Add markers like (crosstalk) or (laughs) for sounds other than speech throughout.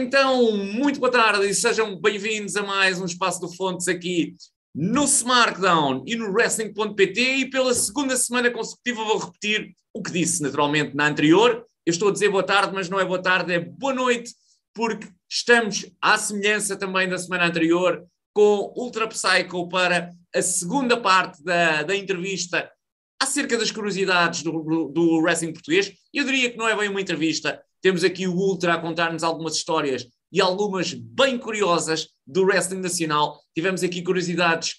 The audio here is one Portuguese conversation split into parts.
Então, muito boa tarde e sejam bem-vindos a mais um Espaço do Fontes aqui no SmackDown e no Wrestling.pt e pela segunda semana consecutiva vou repetir o que disse naturalmente na anterior. Eu estou a dizer boa tarde, mas não é boa tarde, é boa noite, porque estamos à semelhança também da semana anterior com Ultra Psycho para a segunda parte da, da entrevista acerca das curiosidades do, do wrestling português. Eu diria que não é bem uma entrevista, temos aqui o Ultra a contar-nos algumas histórias e algumas bem curiosas do wrestling nacional. Tivemos aqui curiosidades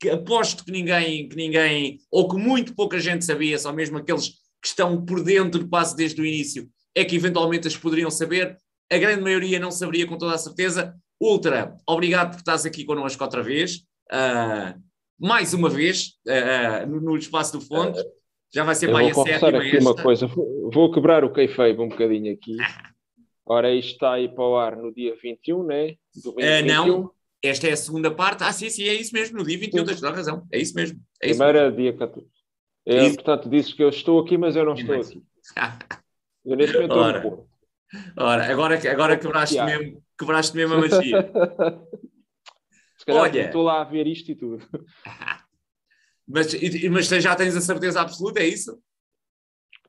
que aposto que ninguém, que ninguém, ou que muito pouca gente sabia, só mesmo aqueles que estão por dentro quase desde o início, é que eventualmente as poderiam saber. A grande maioria não saberia com toda a certeza. Ultra, obrigado por estás aqui connosco outra vez. Uh, mais uma vez, uh, no, no, espaço do Fonte. Já vai ser Eu bem vou a sétima aqui esta. uma coisa, vou quebrar o kayfabe um bocadinho aqui. (laughs) Ora, isto está aí para o ar no dia 21, né? Do Ah, 21. não, esta é a segunda parte. Ah, sim, sim, é isso mesmo, no dia 21, tens toda a razão. É isso mesmo. É isso Primeira dia 14. É, Isso. portanto, dizes que eu estou aqui, mas eu não estou aqui. mesmo. Eu neste momento estou no Porto. Ora, agora, agora quebraste, Tiago. mesmo, quebraste mesmo a magia. (laughs) Se calhar Olha. estou lá a ver isto e tudo. (laughs) Mas, mas já tens a certeza absoluta, é isso?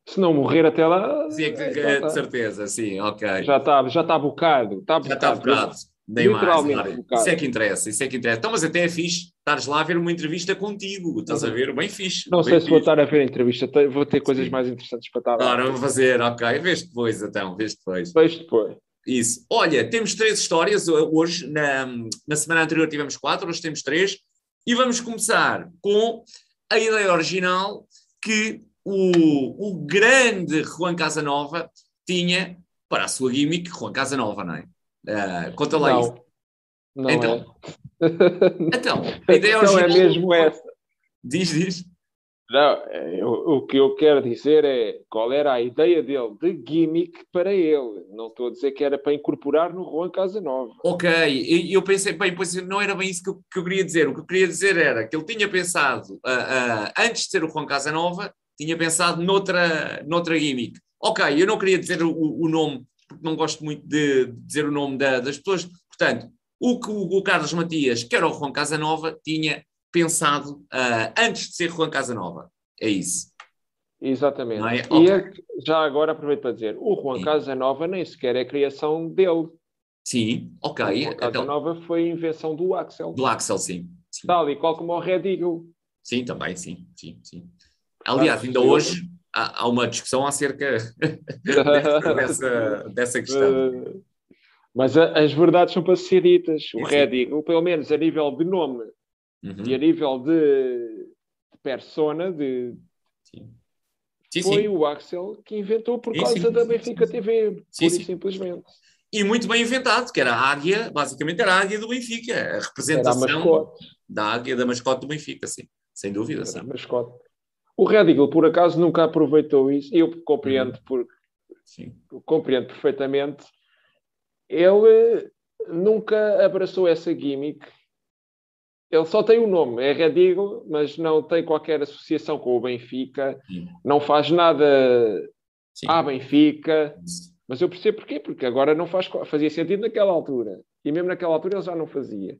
Se não morrer até lá, Sim, é que- é, já de está. certeza, sim, ok. já está já está bocado. Está Já está bocado. bocado. Nem mais. Literalmente bocado. Isso é que interessa, isso é que interessa. Então, mas até é fixe estares lá a ver uma entrevista contigo. Estás a ver? Bem fixe. Não bem sei se vou fixe. estar a ver a entrevista, vou ter coisas Sim. mais interessantes para estar. Claro, vou fazer, ok. Vês depois, então, vês depois. Vejo depois. Isso. Olha, temos três histórias hoje. Na, na semana anterior tivemos quatro, hoje temos três. E vamos começar com a ideia original que o, o grande Juan Casanova tinha para a sua gimmick. Juan Casanova, não é? Ah, conta lá isso. Não, não Então, é. (laughs) Então, a ideia é original. mesmo essa. Diz, diz. Não, é, o, o que eu quero dizer é qual era a ideia dele de gimmick para ele. Não estou a dizer que era para incorporar no Juan Casanova. Ok, e eu pensei, bem, pois não era bem isso que eu, que eu queria dizer. O que eu queria dizer era que ele tinha pensado, ah, ah, antes de ser o Juan Casanova, tinha pensado noutra, noutra gimmick. Ok, eu não queria dizer o, o nome, porque não gosto muito de dizer o nome da- das pessoas. Portanto, o que o, o Carlos Matias, que era o Juan Casanova, tinha pensado ah, antes de ser Juan Casanova. É isso. Exatamente. É? E é já agora aproveito para dizer, o Juan Sim. Casanova nem sequer é criação dele. Sim, ok. o Juan Então, Casanova foi invenção do Axel. do Axel, sim. sim. Tal e qual como o Red Eagle. Sim, também, sim, sim, sim. Aliás, ainda hoje há, há uma discussão acerca dessa, (laughs) dessa, dessa questão. Eh, Mas a- as verdades são para ser ditas. O sim. Red Eagle, pelo menos a nível de nome Uhum, e a nível de, persona, de, Sim, sim. foi sim. o Axel que inventou por Sim, causa sim, da sim, Benfica sim, TV, Sim, pura sim. e simplesmente. E muito bem inventado, que era a águia, basicamente era a águia do Benfica, a a representação mascote. da águia da mascote do Benfica, sim, sem dúvida, Era a sim. mascote. O Red Eagle, por acaso, nunca aproveitou isso. Eu compreendo, Uhum. por, sim. compreendo perfeitamente. Ele nunca abraçou essa gimmick. Ele só tem o nome, é Red Eagle, mas não tem qualquer associação com o Benfica, Sim. não faz nada Sim. à Benfica. Mas eu percebo porquê, porque agora não faz, fazia sentido naquela altura. E mesmo naquela altura ele já não fazia.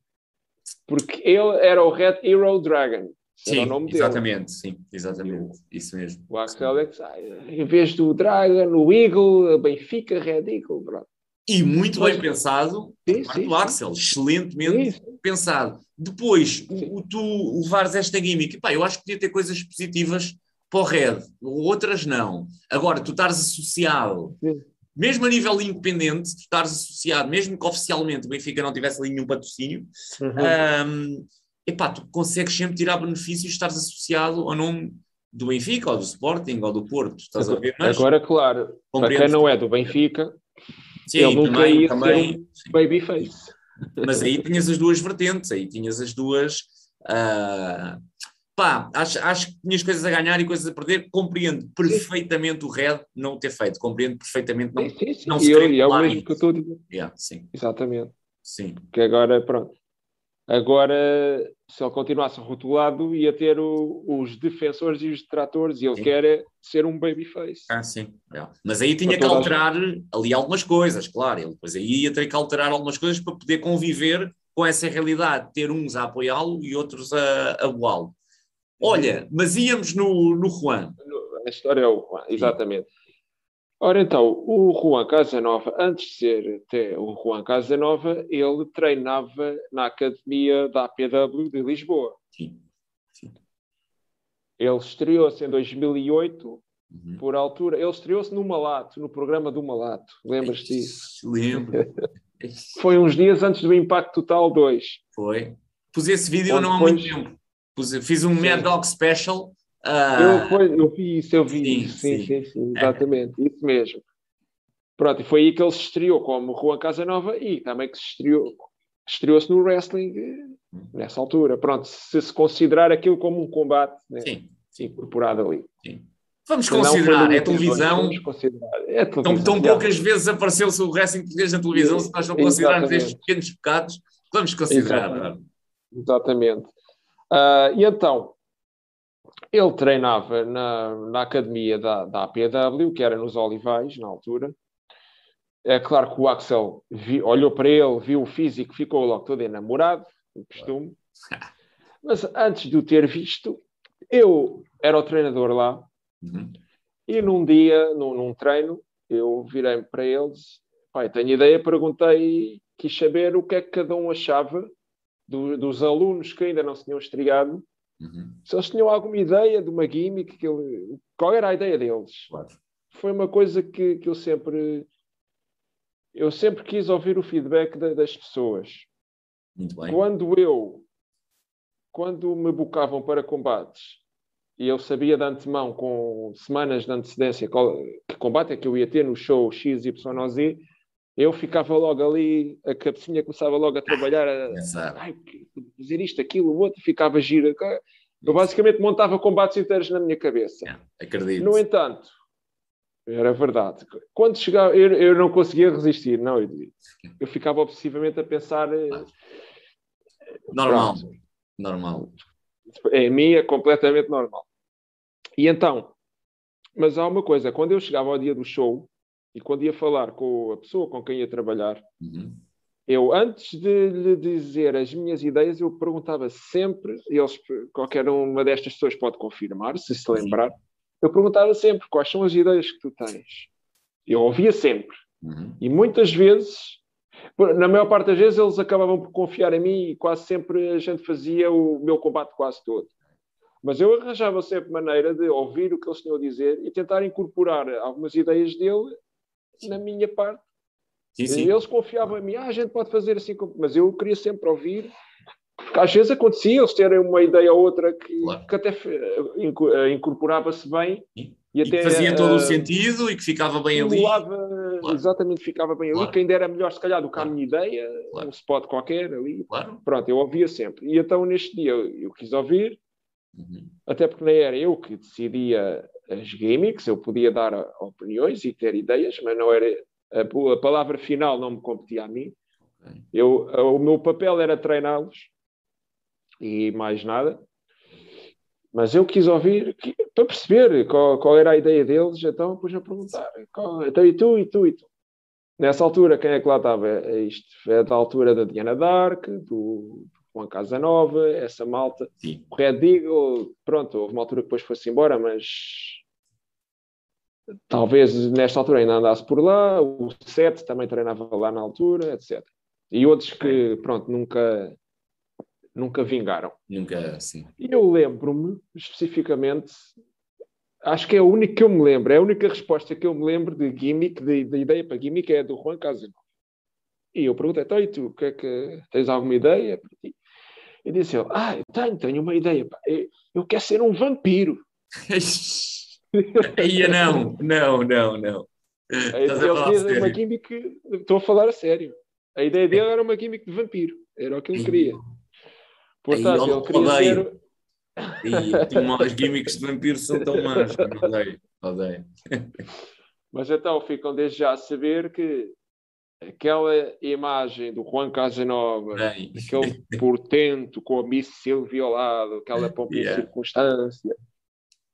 Porque ele era o Red Hero Dragon. Sim, nome dele. exatamente, sim, exatamente, isso mesmo. O Axel é ah, em vez do Dragon, o Eagle, a Benfica, Red Eagle. Pronto. E muito bem pensado Sim, por parte sim, do sim. Axel, excelentemente Sim, pensado. Depois, o, o tu levares esta gimmick, pá, eu acho que podia ter coisas positivas para o Red, outras não. Agora, tu estares associado, mesmo a nível independente, tu estares associado, mesmo que oficialmente o Benfica não tivesse ali nenhum patrocínio, Uhum. hum, epá, tu consegues sempre tirar benefícios de estares associado ao nome do Benfica, ou do Sporting, ou do Porto, estás a ver? Mas, Agora, claro, para quem não é do Benfica, sim, ele nunca também, ia também, um babyface. Mas aí tinhas as duas vertentes, aí tinhas as duas. ah, pá, acho, acho que tinhas coisas a ganhar e coisas a perder. Compreendo perfeitamente o Red não o ter feito, compreendo perfeitamente não. Sim, sim, sim. não E se eu- e é o mesmo que eu estou a dizer. Yeah, sim, Exatamente. sim. Que agora, pronto. Agora, se ele continuasse rotulado, ia ter o, os defensores e os detratores, e ele sim. quer é ser um babyface. Ah, sim. É. Mas aí tinha que alterar ali algumas coisas, claro. Ele depois aí ia ter que alterar algumas coisas para poder conviver com essa realidade, ter uns a apoiá-lo e outros a, a lo Olha, mas íamos no, no Juan. A história é o Juan, exatamente. Sim. Ora então, o Juan Casanova, antes de ser até o Juan Casanova, ele treinava na academia da APW de Lisboa. Sim. Sim. Ele estreou-se em 2008, uhum. por altura. Ele estreou-se no Malato, no programa do Malato. Lembras disso? Lembro. (laughs) Foi uns dias antes do Impacto Total 2. Foi. Pus esse vídeo não há muito tempo. Pus, fiz um Sim. Mad Dog Special ah, eu, eu vi isso, eu vi sim, isso. Sim, sim, sim, sim exatamente, é. isso mesmo. Pronto, e foi aí que ele se estreou como Juan Casanova e também que se estreou, estreou-se no wrestling hum. nessa altura. Pronto, se se considerar aquilo como um combate né, sim, incorporado ali. Sim. Vamos considerar, é televisão. Vamos considerar. É televisão. Tão, tão poucas vezes apareceu-se o wrestling português na televisão, se nós não considerarmos estes pequenos pecados, vamos considerar. Exatamente. Exatamente. Uh, e então, ele treinava na, na academia da, da APW, que era nos Olivais, na altura. É claro que o Axel vi, olhou para ele, viu o físico, ficou logo todo enamorado, o costume. Mas antes de o ter visto, eu era o treinador lá. Uhum. E num dia, num, num treino, eu virei para eles, pai, tenho ideia, perguntei, quis saber o que é que cada um achava do, dos alunos que ainda não se tinham estreado Uhum. Se eles tinham alguma ideia de uma gimmick, que ele, qual era a ideia deles? Claro. Foi uma coisa que, que eu sempre eu sempre quis ouvir o feedback da, das pessoas. Muito bem. Quando eu quando me bocavam para combates e eu sabia de antemão, com semanas de antecedência, qual, que combate é que eu ia ter no show XYZ, eu ficava logo ali, a cabecinha começava logo a trabalhar, a, ai, dizer isto, aquilo, o outro, ficava gira. Eu basicamente montava combates inteiros na minha cabeça. É, acredito. No entanto, era verdade. Quando chegava, eu, eu não conseguia resistir, não, eu, eu ficava obsessivamente a pensar. Eh, normal. Pronto. Normal. Em mim é completamente normal. E então, mas há uma coisa, quando eu chegava ao dia do show, e quando ia falar com a pessoa com quem ia trabalhar, uhum. eu, antes de lhe dizer as minhas ideias, eu perguntava sempre, e eles, qualquer uma destas pessoas pode confirmar, se se lembrar, eu perguntava sempre quais são as ideias que tu tens. Eu ouvia sempre. Uhum. E muitas vezes, na maior parte das vezes, eles acabavam por confiar em mim e quase sempre a gente fazia o meu combate quase todo. Mas eu arranjava sempre maneira de ouvir o que eles tinham a dizer e tentar incorporar algumas ideias dele na minha parte. Sim, sim. Eles confiavam em mim, ah, a gente pode fazer assim, mas eu queria sempre ouvir, porque às vezes acontecia eles terem uma ideia ou outra que, claro. que até eh, incorporava-se bem e, e até fazia todo uh, o sentido e que ficava bem ali. Claro. Exatamente, ficava bem claro. ali, que ainda era melhor, se calhar, do que a minha ideia, um spot qualquer ali. Pronto, eu ouvia sempre. E então neste dia eu, eu quis ouvir, uhum. até porque nem era eu que decidia as gimmicks, eu podia dar opiniões e ter ideias, mas não era a, palavra final não me competia a mim. Eu, o meu papel era treiná-los e mais nada. Mas eu quis ouvir para perceber qual, qual, era a ideia deles, então pus a perguntar: qual, então, e tu, e tu, e tu? Nessa altura, quem é que lá estava? É isto é da altura da Diana Dark, do, Juan Casanova, essa malta. Sim. O Red Eagle, pronto, houve uma altura que depois foi-se embora, mas talvez nesta altura ainda andasse por lá. O Sete também treinava lá na altura, etc. E outros que, pronto, nunca, nunca vingaram. Nunca, sim. E eu lembro-me, especificamente, acho que é a única que eu me lembro, é a única resposta que eu me lembro de gimmick, de, de ideia para gimmick, é do Juan Casanova. E eu perguntei, então, e tu, que é que, tens alguma ideia para ti? E disse ele, ah, tenho, tenho uma ideia, pá. eu quero ser um vampiro. Ia não, não, não, não. Ele tinha uma gimmick, estou a falar a sério. A ideia dele era uma gimmick de vampiro, era o que ele queria. Portanto, ele queria ser... E as gimmicks de vampiro são tão más, (laughs) odeio, odeio. Mas então ficam desde já a saber que aquela imagem do Juan Casanova, Bem. aquele portento com a Miss Silvia ao lado, aquela (laughs) pompa Yeah. circunstância,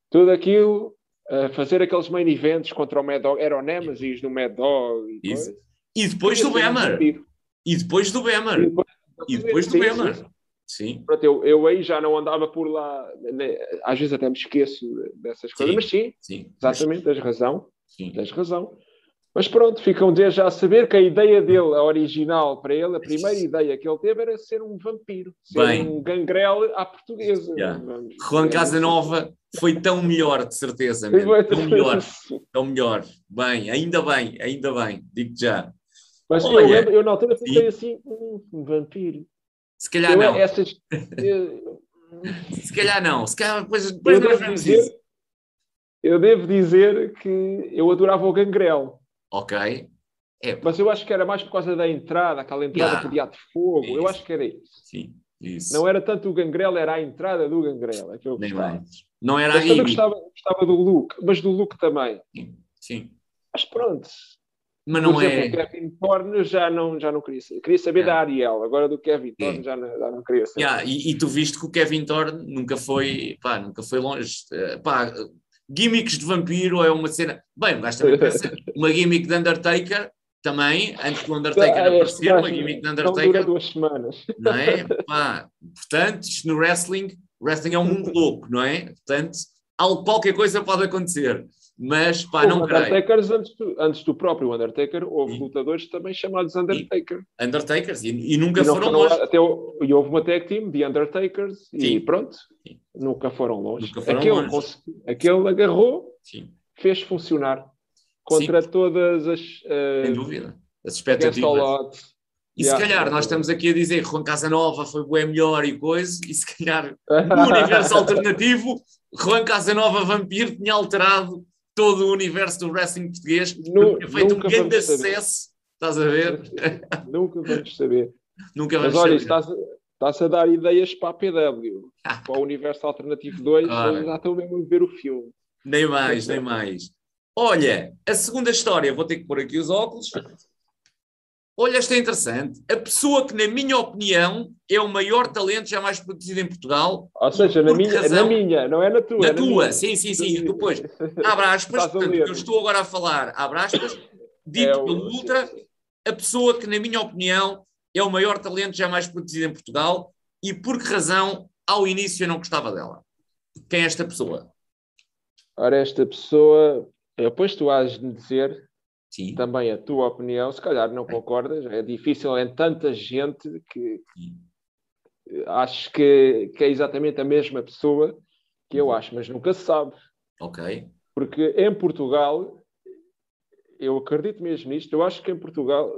tudo aquilo, a fazer aqueles main events contra o Mad Dog, era o Nemesis do Mad Dog e. E depois do Bemer. E depois do E Bemer. depois- E depois do Bemer. sim. Pronto, eu, eu aí já não andava por lá, né, às vezes até me esqueço dessas coisas, Sim. mas sim, Sim. exatamente, tens razão, Sim. tens razão. Mas pronto, ficam desde já a saber que a ideia dele, a original para ele, a primeira ideia que ele teve era ser um vampiro, ser Bem. um gangrel à portuguesa. Yeah. Vamos- Juan é Casanova foi tão melhor, de certeza, mesmo. tão melhor, Mas tão melhor. Bem, ainda bem, ainda bem, digo já. eu, Olha. lembro- eu na altura fiquei Sim. assim, "Hum, um vampiro. Se calhar Eu, não, essas, (laughs) eu, se calhar não, se calhar depois, depois eu nós devo vemos dizer, isso. eu devo dizer que eu adorava o gangrel. Ok. É, Mas eu acho que era mais por causa da entrada, aquela entrada Yeah. diabo de fogo. Eu Isso. acho que era isso. sim, isso. Não era tanto o gangrel, era a entrada do gangrel. É que eu Nem gostava. mais. Não era a Mas também gimmick. gostava, gostava do look, mas do look também. Sim, Sim. Mas pronto. Mas Por não exemplo, é. o Kevin Thorne eu já não, já não queria saber. Queria saber da Ariel, agora do Kevin Thorne Yeah. já, não, já não queria saber. Yeah, e, e tu viste que o Kevin Thorne nunca foi, pá, nunca foi longe. Eh, pá, gimmicks de vampiro é uma cena. Bem, o gajo também pensa, (laughs) uma gimmick de Undertaker também, antes do Undertaker Ah, este aparecer, uma gimmick de Não dura Undertaker, duas semanas. não é? Pá, portanto, isto no wrestling, wrestling é um mundo (laughs) louco, não é? Portanto, algo, qualquer coisa pode acontecer, mas pá, não creio. Undertakers antes do, antes do próprio Undertaker, houve Sim. lutadores também chamados Undertaker. Undertakers, e, e nunca E, foram foram longe. até, o- e houve uma tag team de Undertakers e Sim. pronto, Sim. nunca foram longe. Nunca foram aquele, longe. consegui- aquele agarrou, Sim, fez funcionar contra todas as sem uh, dúvida. As expectativas. E Yeah. se calhar nós estamos aqui a dizer que Juan Casanova foi bem melhor e coisa, e se calhar (laughs) no universo alternativo, Juan Casanova Vampiro tinha alterado todo o universo do wrestling português, Nu- tinha feito um grande sucesso, estás a ver? Nunca vamos saber. (laughs) Nunca Mas vamos olha, saber. estás, estás a dar ideias para a PW, (laughs) para o Universo Alternativo 2, Ora. já estou mesmo a ver o filme. Nem mais, nem mais. Olha, a segunda história, vou ter que pôr aqui os óculos. Olha, esta é interessante. A pessoa que, na minha opinião, é o maior talento jamais produzido em Portugal. Ou seja, na minha, razão? na minha, não é na tua. Na é tua, minha. sim, sim, sim. Depois, (laughs) abre aspas, portanto, eu estou agora a falar, abre aspas, dito É o- pelo Ultra, a pessoa que, na minha opinião, é o maior talento jamais produzido em Portugal e por que razão, ao início, eu não gostava dela. Quem é esta pessoa? Ora, esta pessoa, depois tu has de dizer Sim. também a tua opinião, se calhar não concordas, é difícil em tanta gente que Sim. acho que, que é exatamente a mesma pessoa que eu acho, mas nunca se sabe. Ok. Porque em Portugal, eu acredito mesmo nisto, eu acho que em Portugal,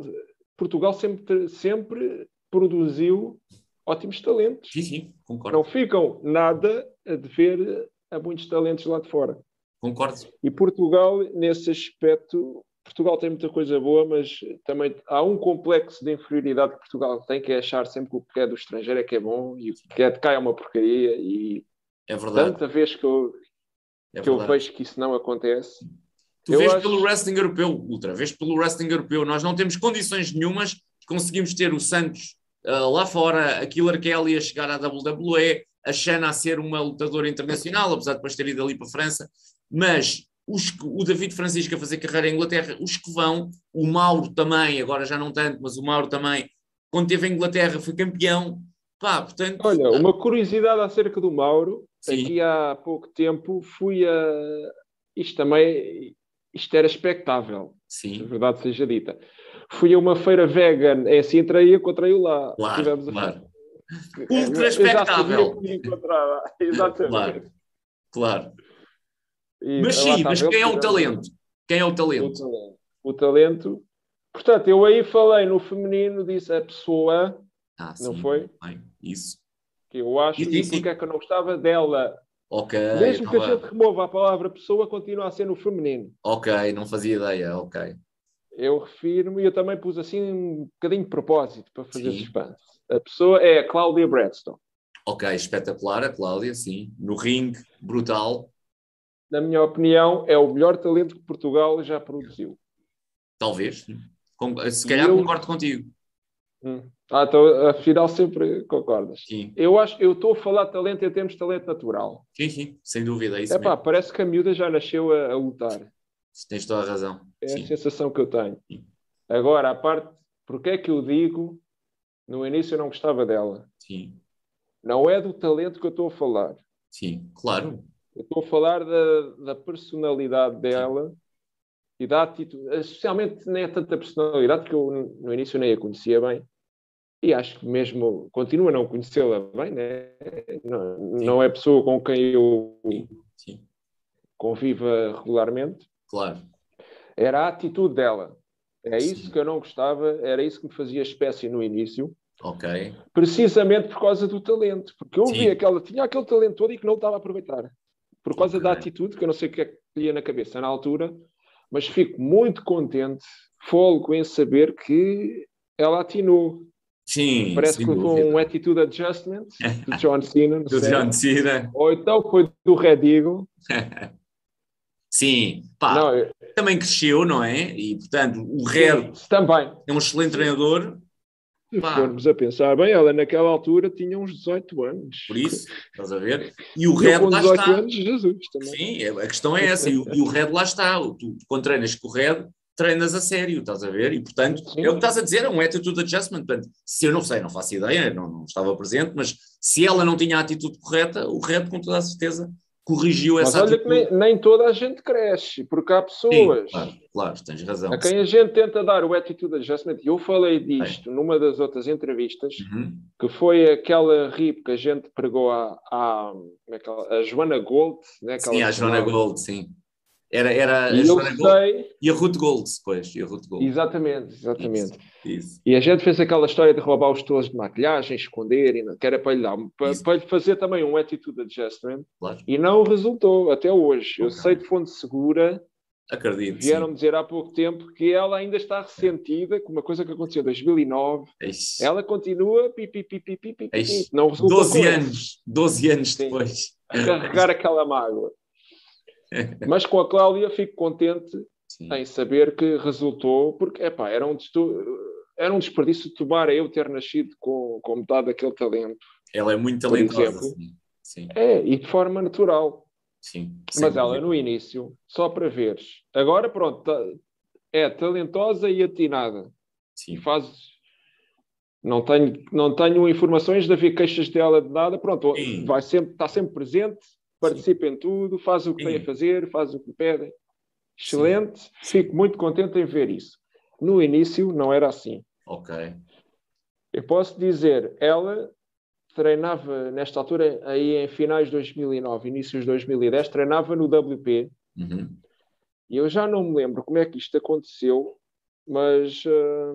Portugal sempre, sempre produziu ótimos talentos. Sim, sim, concordo. Não ficam nada a dever a muitos talentos lá de fora. Concordo. E Portugal, nesse aspecto, Portugal tem muita coisa boa, mas também há um complexo de inferioridade que Portugal tem, que é achar sempre que o que é do estrangeiro é que é bom e o que é de cá é uma porcaria. E É verdade. tanta vez que eu, É que eu vejo que isso não acontece, Tu Eu vês acho- pelo wrestling europeu, Ultra, vês pelo wrestling europeu. Nós não temos condições nenhumas, conseguimos ter o Santos ah, lá fora, a Killer Kelly a chegar à WWE, a Shana a ser uma lutadora internacional, apesar de depois ter ido ali para a França, mas os o David Francisco a fazer carreira em Inglaterra, os que vão, o Mauro também, agora já não tanto, mas o Mauro também, quando esteve em Inglaterra foi campeão. Pá, portanto, Olha, uma curiosidade acerca do Mauro. Sim. Aqui há pouco tempo fui a. Isto também. Isto era expectável, se a sim, verdade seja dita. Fui a uma feira vegan em Sintra e encontrei-o lá. Claro, Estivemos a claro. Ultra expectável. (laughs) Exatamente. Claro. claro. E Mas sim, mas quem é o talento? Quem é o O talento? talento. O talento. Portanto, eu aí falei no feminino, disse a pessoa Ah, Não sim, foi? Bem, isso. que eu acho e sim. porque é que eu não gostava dela. Ok, Mesmo que a tava- gente remova a palavra pessoa, continua a ser no feminino. ok, não fazia ideia, ok. Eu refiro-me, e eu também pus assim um bocadinho de propósito para fazer suspense. A pessoa é a Cláudia Bradstone. Ok, espetacular, a Cláudia, sim. No ringue, brutal. Na minha opinião, é o melhor talento que Portugal já produziu. Talvez, se calhar eu... concordo contigo. Hum. Ah, então afinal sempre concordas. Sim. Eu acho, eu estou a falar de talento em termos de talento natural. Sim, sim, sem dúvida. É isso É pá, mesmo. parece que a miúda já nasceu a, a lutar. Tens toda a razão. É Sim. a sensação que eu tenho. Sim. Agora, a parte, porque é que eu digo, no início eu não gostava dela. sim, Não é do talento que eu estou a falar. sim, claro. Eu estou a falar da, da personalidade dela e da atitude. Especialmente nem é tanta personalidade, porque eu no início nem a conhecia bem. E acho que mesmo continuo a não conhecê-la bem, né? não, não é pessoa com quem eu Sim, sim, conviva regularmente. claro. Era a atitude dela. É Sim. isso que eu não gostava, era isso que me fazia espécie no início. Ok. precisamente por causa do talento, porque eu Sim. via que ela tinha aquele talento todo e que não estava a aproveitar. Por causa Ok. da atitude, que eu não sei o que é que lhe ia na cabeça na altura, mas fico muito contente, folgo em saber que ela atinou. Sim, Parece que dúvida. um attitude adjustment do (laughs) John Cena, Do. John Cena. ou então foi do Red Eagle. (laughs) Sim, pá, não, eu- também cresceu, não é? E, portanto, o Red também. é um excelente treinador, Se Pá. formos a pensar bem, ela naquela altura tinha uns 18 anos. por isso, estás a ver? E o Red lá 18 está. anos, Jesus também. Sim, é- a questão é essa. E o, e o Red lá está. Tu, quando treinas com o Red, treinas a sério, estás a ver? E, portanto, Sim. é o que estás a dizer, é um attitude adjustment. Portanto, se eu não sei, não faço ideia, não, não estava presente, mas se ela não tinha a atitude correta, o Red, com toda a certeza, corrigiu Mas essa olha atitude. que nem, nem toda a gente cresce, porque há Sim, pessoas claro, claro, tens razão. a quem a gente tenta dar o attitude adjustment, eu falei disto numa das outras entrevistas, Uhum. que foi aquela RIP que a gente pregou à, à é que ela- a Joana Gold, né, Sim, a Joana. Gold, sim. Era, era a E eu sei, e a Ruth Gold, depois. E a Ruth Gold. exatamente, exatamente. Isso. E a gente fez aquela história de roubar os tojos de maquilhagem, esconder, e não- que era para lhe, dar, para, Isso. para lhe fazer também um attitude adjustment, Claro. e não resultou até hoje. Eu Ok. sei de fonte segura Acredito. Vieram dizer há pouco tempo que ela ainda está ressentida com uma coisa que aconteceu em 2009. Eixe. Ela continua pi, pi, pi, pi, pi, pi, pi, não resulta 12 com essa, anos. 12 anos Sim. depois. a carregar aquela mágoa. Mas com a Cláudia fico contente Sim. em saber que resultou, porque epá, era, um era um desperdício de Tubara eu ter nascido com, com metade daquele talento. Ela é muito talentosa. Sim. Sim. É, e de forma natural. sim. Mas ela no início, só para veres. Agora pronto, tá- é talentosa e atinada. e Sim. faz. Não tenho, não tenho informações de haver queixas dela de nada. Pronto, Sim. vai sempre, está sempre presente, participa em tudo, faz o que Sim. tem a fazer, faz o que pedem. Excelente, fico muito contente em ver isso. No início não era assim. Ok. Eu posso dizer, ela treinava nesta altura, aí em finais de 2009, inícios de 2010, treinava no WP Uhum. e eu já não me lembro como é que isto aconteceu, mas ah,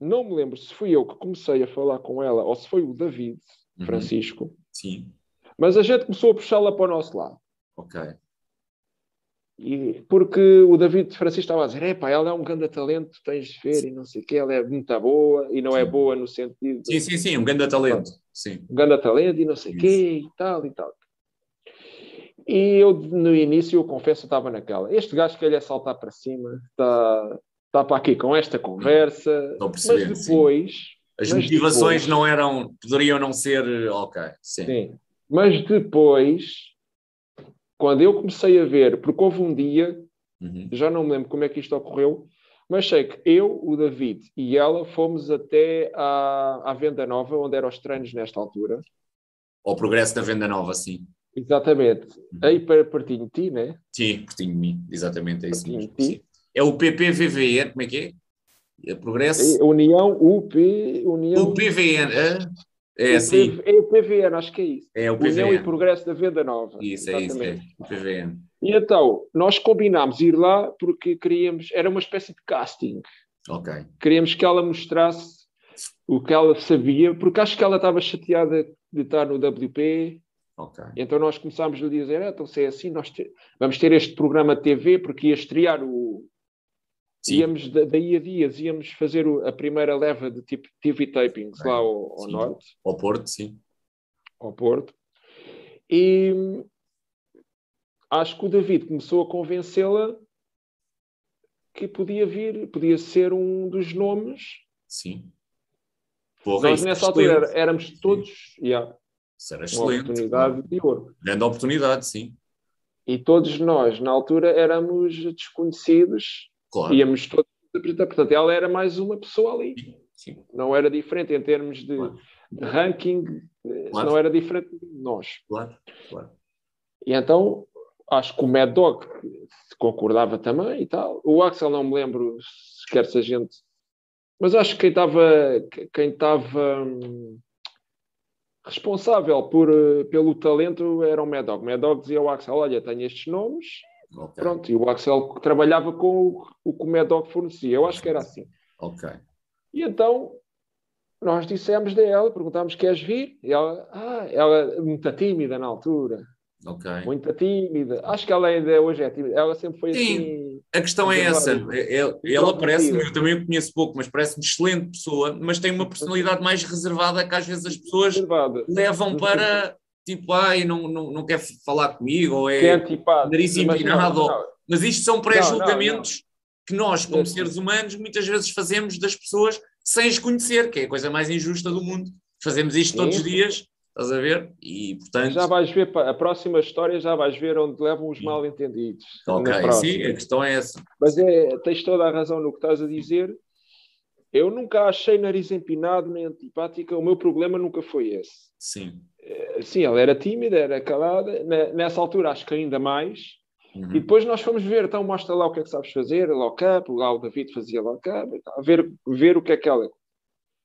não me lembro se fui eu que comecei a falar com ela ou se foi o David Uhum. Francisco, Sim. Mas a gente começou a puxá-la para o nosso lado. Ok. E, porque o David Francisco estava a dizer: epá, ela é um grande talento, tens de ver, e não sei o quê, ela é muito boa, e não é Sim. boa no sentido de Sim, sim, sim. Um grande talento. Sim. grande talento, e não sei o quê, e tal, e tal. E eu, no início, eu confesso, estava naquela. Este gajo que ele é saltar para cima, está, está para aqui com esta conversa, mas depois, As Mas motivações depois- não eram, poderiam não ser, ok, sim. sim, mas depois, quando eu comecei a ver, porque houve um dia, Uhum. já não me lembro como é que isto ocorreu, mas sei que eu, o David e ela fomos até à, à Venda Nova, onde eram os treinos nesta altura. Ao progresso da venda nova, sim. Exatamente. Uhum. Aí para pertinho de ti, né? Sim, pertinho de mim, exatamente, é isso mesmo. É o PPVVN, como é que é? É Progresso? União, UP, União. O PVN, ah? É assim, É o PVN, acho que é isso. é o União e PVN. Progresso da Venda Nova. Isso, é isso, é Exatamente. o PVN. E então, nós combinámos ir lá porque queríamos, era uma espécie de casting. Ok, Queríamos que ela mostrasse o que ela sabia, porque acho que ela estava chateada de estar no WP. ok. Então nós começámos a dizer: ah, então se é assim, nós te- vamos ter este programa de TV, porque ia estrear o. Sim, Íamos da- daí a dias, íamos fazer a primeira leva de tipo TV tapings lá ao, ao Sim. norte. ao Porto, sim. ao Porto. E acho que o David começou a convencê-la que podia vir, podia ser um dos nomes. Sim. Porra, Nós nessa altura éramos todos. Yeah, isso era excelente. Uma oportunidade de ouro. Grande oportunidade, sim. E todos nós, na altura, éramos desconhecidos. Claro. Íamos todos interpretar. Portanto, ela era mais uma pessoa ali. Sim. Não era diferente em termos de, claro. de ranking, claro. não era diferente de nós. Claro, claro. E então, acho que o Mad Dog concordava também e tal. O Axel não me lembro sequer se a gente. Mas acho que quem estava quem estava hum, responsável por, eh, pelo talento era o Mad Dog. Mad Dog dizia ao Axel: Olha, tenho estes nomes. Okay. Pronto, e o Axel trabalhava com o, o que o Mad Dog fornecia. Eu acho que era assim. Ok. E então nós dissemos a ela, perguntámos: Queres vir? E ela, ah, ela muito tímida na altura. Okay. Muito tímida. Acho que ela ainda hoje é tímida. Ela sempre foi Sim, assim. A questão é essa. É, é, ela parece-me, eu também a conheço pouco, mas parece-me excelente pessoa, mas tem uma personalidade mais reservada que às vezes as pessoas reservada. levam para tipo, ai, não, não, não quer falar comigo, ou é, é nariz empinado. Mas, mas isto são pré-julgamentos que nós, como seres humanos, muitas vezes fazemos das pessoas sem as conhecer, que é a coisa mais injusta do mundo. Fazemos isto todos os dias Estás a ver? E portanto. Já vais ver, a próxima história já vais ver onde levam os mal entendidos. Ok, sim, a questão é essa. Mas é, tens toda a razão no que estás a dizer. Eu nunca achei nariz empinado nem antipática, o meu problema nunca foi esse. Sim. É, sim, ela era tímida, era calada, nessa altura acho que ainda mais. Uhum. E depois nós fomos ver, então mostra lá o que é que sabes fazer, lock-up, lá o David fazia lock-up, ver, ver o que é que ela.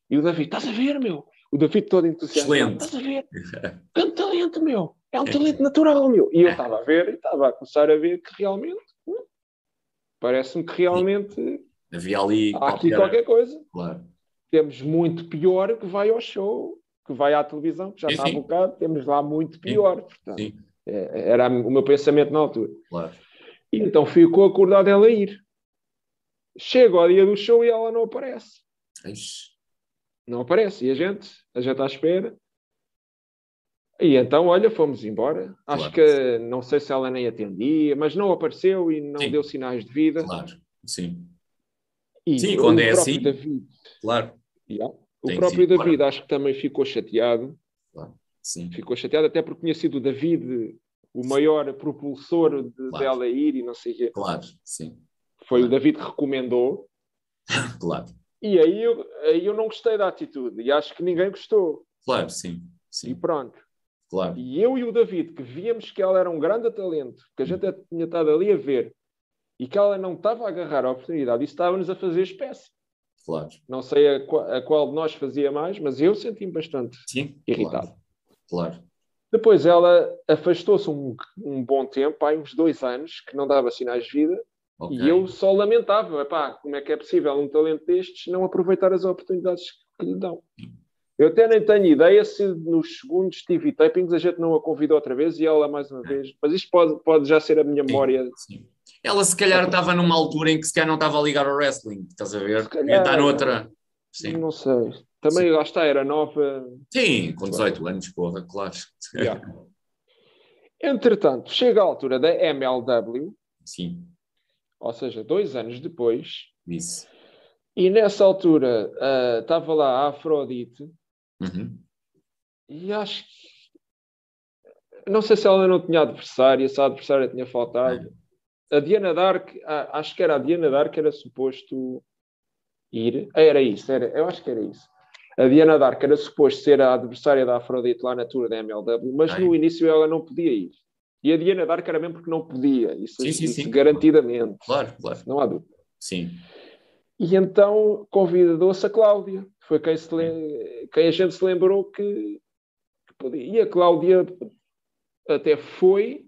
E o David, estás a ver, meu? o David todo entusiasmado. Excelente. Estás a ver? (laughs) É um talento, meu. É um talento natural, meu. E eu estava a ver e estava a começar a ver que realmente hum, parece-me que realmente havia ali há qualquer... aqui qualquer coisa. Claro. Temos muito pior que vai ao show, que vai à televisão, que já sim, está bocado, temos lá muito pior. Sim. Portanto, sim. É, era o meu pensamento na altura. Claro. E então ficou acordado ela ir. Chega ao dia do show e ela não aparece. Ixi não aparece. E a gente, a gente à espera. E então, olha, fomos embora. Claro. Acho que não sei se ela nem atendia, mas não apareceu e não sim. deu sinais de vida. Claro, sim. E sim, quando é assim. David, claro. Yeah, o próprio sim, David claro. acho que também ficou chateado. Claro, sim. Ficou chateado, até porque tinha sido o David o maior propulsor de, claro. dela ir e não sei o quê. Claro, sim. Foi claro. o David que recomendou. (laughs) claro. E aí eu, aí eu não gostei da atitude e acho que ninguém gostou. Claro, sim. sim. E pronto. Claro. E eu e o David, que víamos que ela era um grande talento, que a gente tinha estado ali a ver e que ela não estava a agarrar a oportunidade, isso estava-nos a fazer espécie. Claro. Não sei a, a qual de nós fazia mais, mas eu senti-me bastante sim, irritado. Claro. claro. Depois ela afastou-se um, um bom tempo, há uns dois anos, que não dava sinais de vida, Okay. E eu só lamentava, epá, como é que é possível um talento destes não aproveitar as oportunidades que lhe dão. Eu até nem tenho ideia se nos segundos TV tapings a gente não a convidou outra vez e ela mais uma vez, mas isto pode, pode já ser a minha memória. Sim, sim. Ela se calhar estava numa altura em que se calhar não estava a ligar ao wrestling, estás a ver? Se calhar, está noutra. Sim. Não sei. Também sim. lá está, era nova. Sim, com 18 anos, porra, claro. Yeah. Entretanto, chega a altura da MLW. Sim ou seja, dois anos depois. Isso. E nessa altura uh, estava lá a Afrodite. Uhum. E acho que. Não sei se ela não tinha adversária, se a adversária tinha faltado. É. A Diana Dark, acho que era a Diana Dark, era suposto ir. Ah, era isso, era, eu acho que era isso. A Diana Dark era suposto ser a adversária da Afrodite lá na tour da MLW, mas no início ela não podia ir. E a Diana Dark era mesmo porque não podia, isso, sim, sim, isso sim. garantidamente. Claro, claro. Não há dúvida. Sim. E então convidou-se a Cláudia. Foi quem, se quem a gente se lembrou que, que podia. E a Cláudia até foi,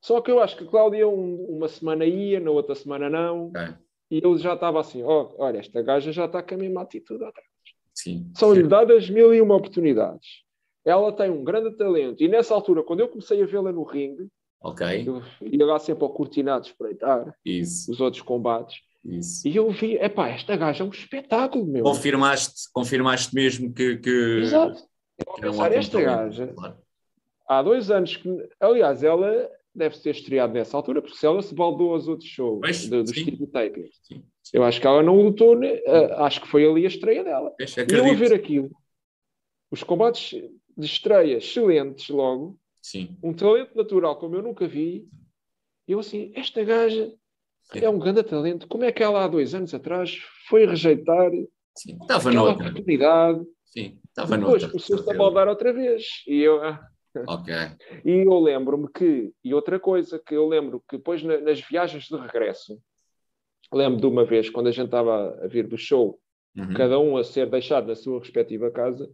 só que eu acho que a Cláudia um, uma semana ia, na outra semana não. É. E ele já estava assim: oh, olha, esta gaja já está com a mesma atitude atrás. Sim. São-lhe dadas mil e uma oportunidades ela tem um grande talento. E nessa altura, quando eu comecei a vê-la no ringue, okay. eu ia lá sempre ao cortinado espreitar Isso. os outros combates. Isso. E eu vi, epá, esta gaja é um espetáculo, meu. Confirmaste, confirmaste mesmo que. que Exato. Que pensar, esta gaja, claro. há dois anos que, aliás, ela deve ter estreado nessa altura, porque se ela se baldou aos outros shows Pois, do, do sim. Steve Taker, Sim, sim. eu acho que ela não lutou, né? Ah, acho que foi ali a estreia dela. E eu a ver aquilo, os combates de estreia excelentes logo, Sim. um talento natural como eu nunca vi, eu assim, esta gaja Sim. é um grande talento, como é que ela há dois anos atrás foi rejeitar Sim. Estava aquela noutra. oportunidade, Sim. Estava depois noutra. começou-se a baldar outra vez. E eu, ah, Ok. E eu lembro-me que, e outra coisa que eu lembro que depois na- nas viagens de regresso, lembro de uma vez quando a gente estava a vir do show, Uhum. cada um a ser deixado na sua respectiva casa,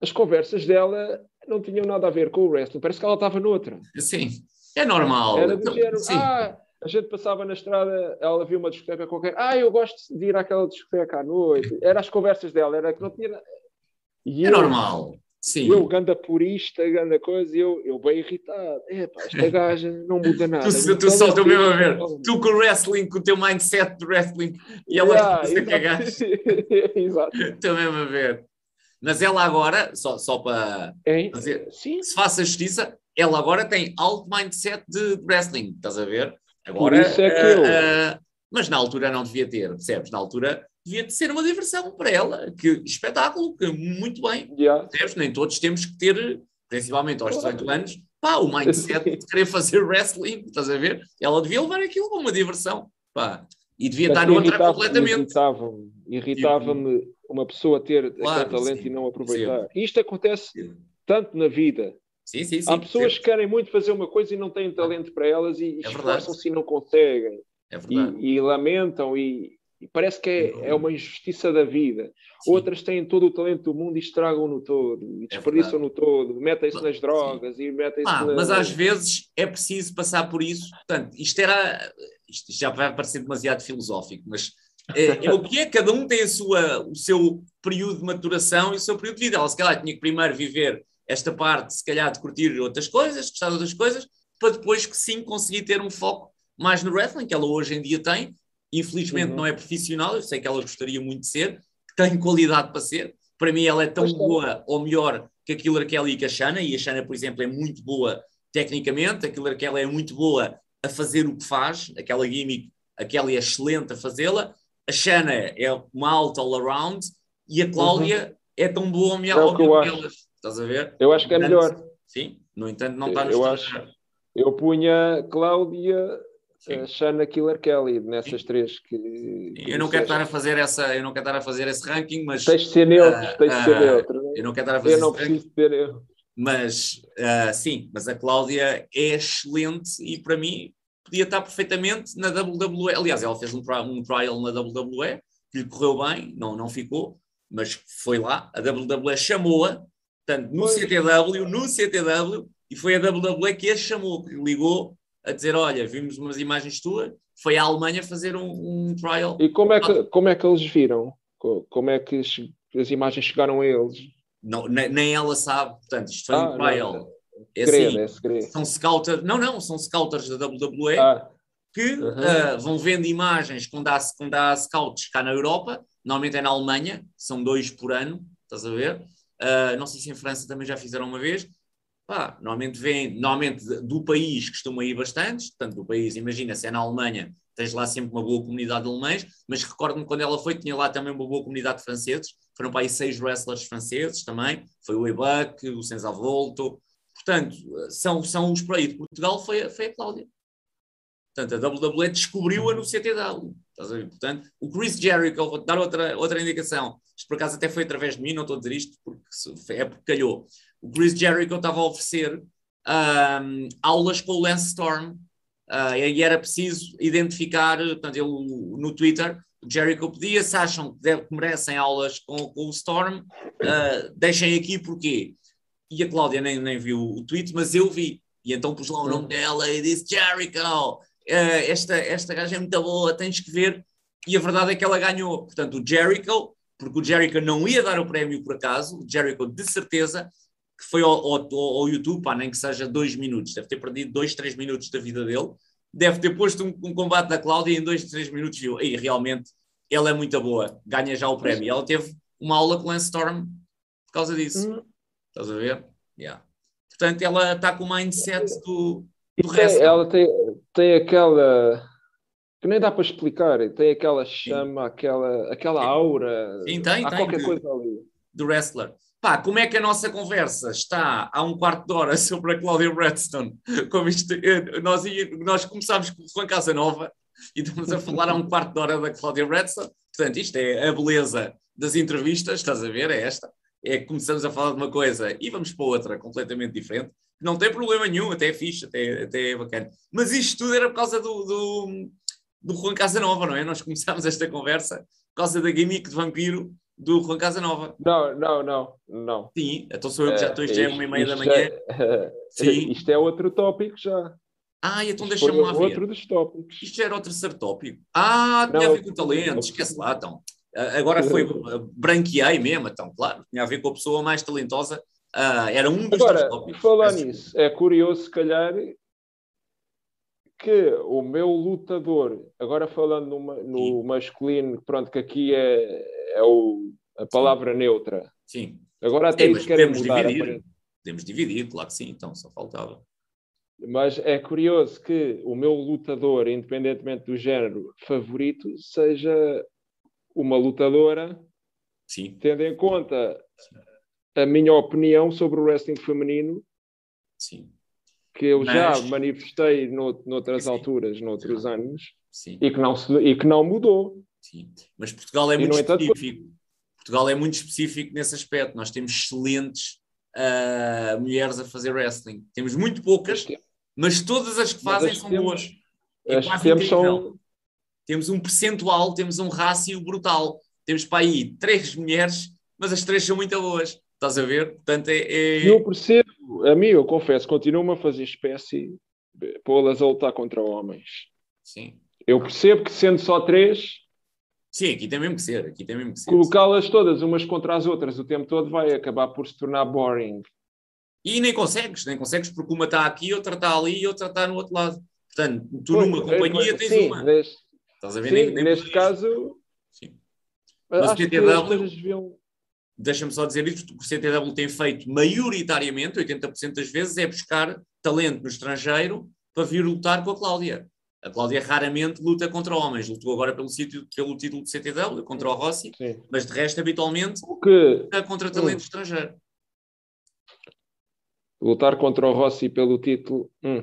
as conversas dela não tinham nada a ver com o wrestling, parece que ela estava noutra. Sim. É normal. Era do Então, género, Sim. ah, a gente passava na estrada, ela viu uma discoteca qualquer, ah, eu gosto de ir àquela discoteca à noite. Era as conversas dela, era que não tinha. E É eu- normal. Sim. Eu, ganda purista, ganda coisa, e eu, eu bem irritado. Epá, esta (laughs) gaja não muda nada. Tu, tu só estou mesmo a ver. Tu com o wrestling, com o teu mindset de wrestling, e ela Yeah, (laughs) cagar. Exato. Estou mesmo a ver. Mas ela agora, só, só para Hein? fazer, Sim, se faça justiça, ela agora tem alto mindset de wrestling, estás a ver? Agora, Por isso é que ah, eu- ah, mas na altura não devia ter, percebes? Na altura devia de ser uma diversão para ela, que espetáculo, que muito bem, percebes? Nem todos temos que ter, principalmente aos Claro. 18 anos, pá, o mindset de (laughs) querer fazer wrestling, estás a ver? Ela devia levar aquilo como uma diversão, pá, e devia Mas estar noutra irritava- completamente. Irritava-me irritava-me uma pessoa ter Claro, aquele talento sim. e não aproveitar. Isto acontece tanto na vida. Sim, sim, sim. Há pessoas percebo. que querem muito fazer uma coisa e não têm talento para elas e, É esforçam-se e não conseguem. É verdade. E, e lamentam e, e parece que é, é uma injustiça da vida. Sim. Outras têm todo o talento do mundo e estragam-no todo, e desperdiçam-no todo, metem-se nas Sim. drogas e metem-se na... mas às vezes é preciso passar por isso. Portanto, isto era. Isto já vai parecer demasiado filosófico, mas é, é o que é, cada um tem a sua, o seu período de maturação e o seu período de vida. Ela se calhar tinha que primeiro viver esta parte, se calhar, de curtir outras coisas, gostar de outras coisas, para depois que sim conseguir ter um foco mais no wrestling, que ela hoje em dia tem. Infelizmente Uhum. não é profissional, eu sei que ela gostaria muito de ser, tem qualidade para ser. Para mim, ela é tão boa ou melhor que a Killer Kelly e que a Shana, e a Shana, por exemplo, é muito boa tecnicamente, a Killer Kelly é muito boa a fazer o que faz, aquela gimmick, a Kelly é excelente a fazê-la, a Shana é uma alta all-around e a Cláudia é tão boa ou melhor, É que eu acho. elas. Estás a ver? Eu acho que é No melhor. entanto, Sim, no entanto, não está nos Eu acho. Eu punha Cláudia, Sim. Shana Killer Kelly nessas três que. que Eu não quero estar a fazer essa, eu não quero estar a fazer esse ranking, mas Tens de ser neutro, Ah, tens de ser ah, neutro. né? eu não quero estar a fazer Eu não preciso ser eu. Mas ah, sim, mas a Cláudia é excelente e para mim podia estar perfeitamente na WWE. Aliás, ela fez um, um trial na WWE que lhe correu bem, não, não ficou, mas foi lá. A WWE chamou-a, portanto, no Pois. CTW, no CTW, e foi a WWE que a chamou, que ligou a dizer: Olha, vimos umas imagens tuas. Foi à Alemanha fazer um, um trial. E como é, que, como é que eles viram? Co- Como é que as imagens chegaram a eles? Não, ne- nem ela sabe, portanto, isto foi Ah, um não, trial. É Segredo, assim, é segredo. são scouters, não, não, são scouters da WWE Ah, que Uhum. ah, vão vendo imagens quando há, quando há scouts cá na Europa, normalmente é na Alemanha, são dois por ano, estás a ver? Ah, não sei se em França também já fizeram uma vez. Pá, normalmente vêm, normalmente do país costuma ir bastantes, portanto, do país, imagina, se é na Alemanha, tens lá sempre uma boa comunidade de alemães, mas recordo-me quando ela foi, tinha lá também uma boa comunidade de franceses, foram para aí seis wrestlers franceses também, foi o Ebuck, o Senza Volto, portanto, são, são os por aí. De Portugal foi, a- foi a Cláudia. Portanto, a WWE descobriu-a no CTW. Estás a ver? Portanto, o Chris Jericho, vou-te dar outra, outra indicação. Isto por acaso até foi através de mim, não estou a dizer isto porque é porque calhou. O Chris Jericho estava a oferecer ahm, aulas com o Lance Storm ah, e era preciso identificar, portanto, ele no Twitter, o Jericho pedia, se acham que, deve, que merecem aulas com, com o Storm, ah, deixem aqui porquê. E a Cláudia nem, nem viu o tweet, mas eu vi. E então pus lá o nome dela e disse Jericho, eh, esta, esta gaja é muito boa, tens que ver. E a verdade é que ela ganhou. Portanto, o Jericho, porque o Jericho não ia dar o prémio por acaso, o Jericho de certeza que foi ao, ao, ao YouTube, pá, nem que seja dois minutos, deve ter perdido dois, três minutos da vida dele, deve ter posto um, um combate da Cláudia e em dois, três minutos viu, e realmente ela é muito boa, ganha já o prémio. E ela teve uma aula com Lance Storm por causa disso. hum, Estás a ver? Yeah. Portanto, ela está com o mindset do, do resto. ela tem, tem aquela que nem dá para explicar, tem aquela chama, Sim. aquela, aquela aura. Sim, tem, há tem qualquer de, coisa ali. Do wrestler. Pá, como é que a nossa conversa está há um quarto de hora (laughs) sobre a Claudia Redstone? Como isto, eh, nós, nós começámos com o Juan Casanova e estamos a falar há um quarto de hora da Claudia Redstone. Portanto, isto é a beleza das entrevistas, estás a ver? É esta. É que começamos a falar de uma coisa e vamos para outra completamente diferente. Não tem problema nenhum, até é fixe, até, até é bacana. Mas isto tudo era por causa do, do, do Juan Casanova, não é? Nós começámos esta conversa por causa da gimmick de vampiro do Juan Casanova. Não, não, não, não. Sim, então sou eu que já estou, já é uma e meia da manhã. É, Sim. (laughs) Isto é outro tópico já. Ah, então deixa-me lá ver. outro dos tópicos. Isto já era o terceiro tópico. Ah, tinha não, a ver com o talento, esquece lá, então. Agora foi, (laughs) branqueei mesmo, então, claro, tinha a ver com a pessoa mais talentosa. Uh, era um dos Agora, tópicos. falar nisso, é curioso, se calhar, que o meu lutador, agora falando no, no masculino, pronto, que aqui é, é o, a palavra sim. neutra. Sim. Agora até isso querem mudar. Dividir. Podemos dividir, claro que sim, então só faltava. Mas é curioso que o meu lutador, independentemente do género favorito, seja uma lutadora, sim. tendo em conta a minha opinião sobre o wrestling feminino. Sim que eu Mas... já manifestei no, noutras Sim. alturas, noutros Sim. anos, Sim. E, que não se, e que não mudou. Sim. Mas Portugal é e, muito específico. Entanto... Portugal é muito específico nesse aspecto. Nós temos excelentes uh, mulheres a fazer wrestling. Temos muito poucas, mas todas as que fazem as são temos, boas. É as temos, são... temos um percentual, temos um rácio brutal. Temos para aí três mulheres, mas as três são muito boas. Estás a ver? Portanto, é, é... Eu percebo a mim, eu confesso, continuo a fazer espécie pô-las a lutar contra homens. Sim. Eu percebo que sendo só três. Sim, aqui tem mesmo que ser. Aqui tem mesmo que ser. Colocá-las todas umas contra as outras o tempo todo vai acabar por se tornar boring. E nem consegues, nem consegues, porque uma está aqui, outra está ali e outra está no outro lado. Portanto, tu pois, numa companhia tens sim, uma. Neste, Estás a ver? Sim, nem, nem neste caso. Sim. Mas o TTW. Deviam deixa-me só dizer isto, o que o CTW tem feito maioritariamente, 80% das vezes, é buscar talento no estrangeiro para vir lutar com a Cláudia. A Cláudia raramente luta contra homens, lutou agora pelo, sítio, pelo título de CTW, contra o Rossi, Sim. mas de resto, habitualmente, que... luta contra talento hum. estrangeiro. Lutar contra o Rossi pelo título. Hum.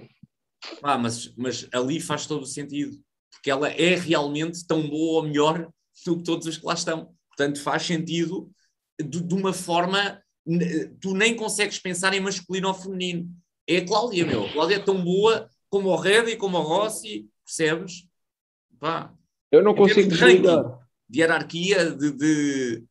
Ah, mas, mas ali faz todo o sentido, porque ela é realmente tão boa ou melhor do que todos os que lá estão. Portanto, faz sentido de, de, uma forma. Tu nem consegues pensar em masculino ou feminino. É a Cláudia, meu. A Cláudia é tão boa como o Red e como o Rossi, percebes? Pá. Eu não consigo de, ranking, de hierarquia, de, de,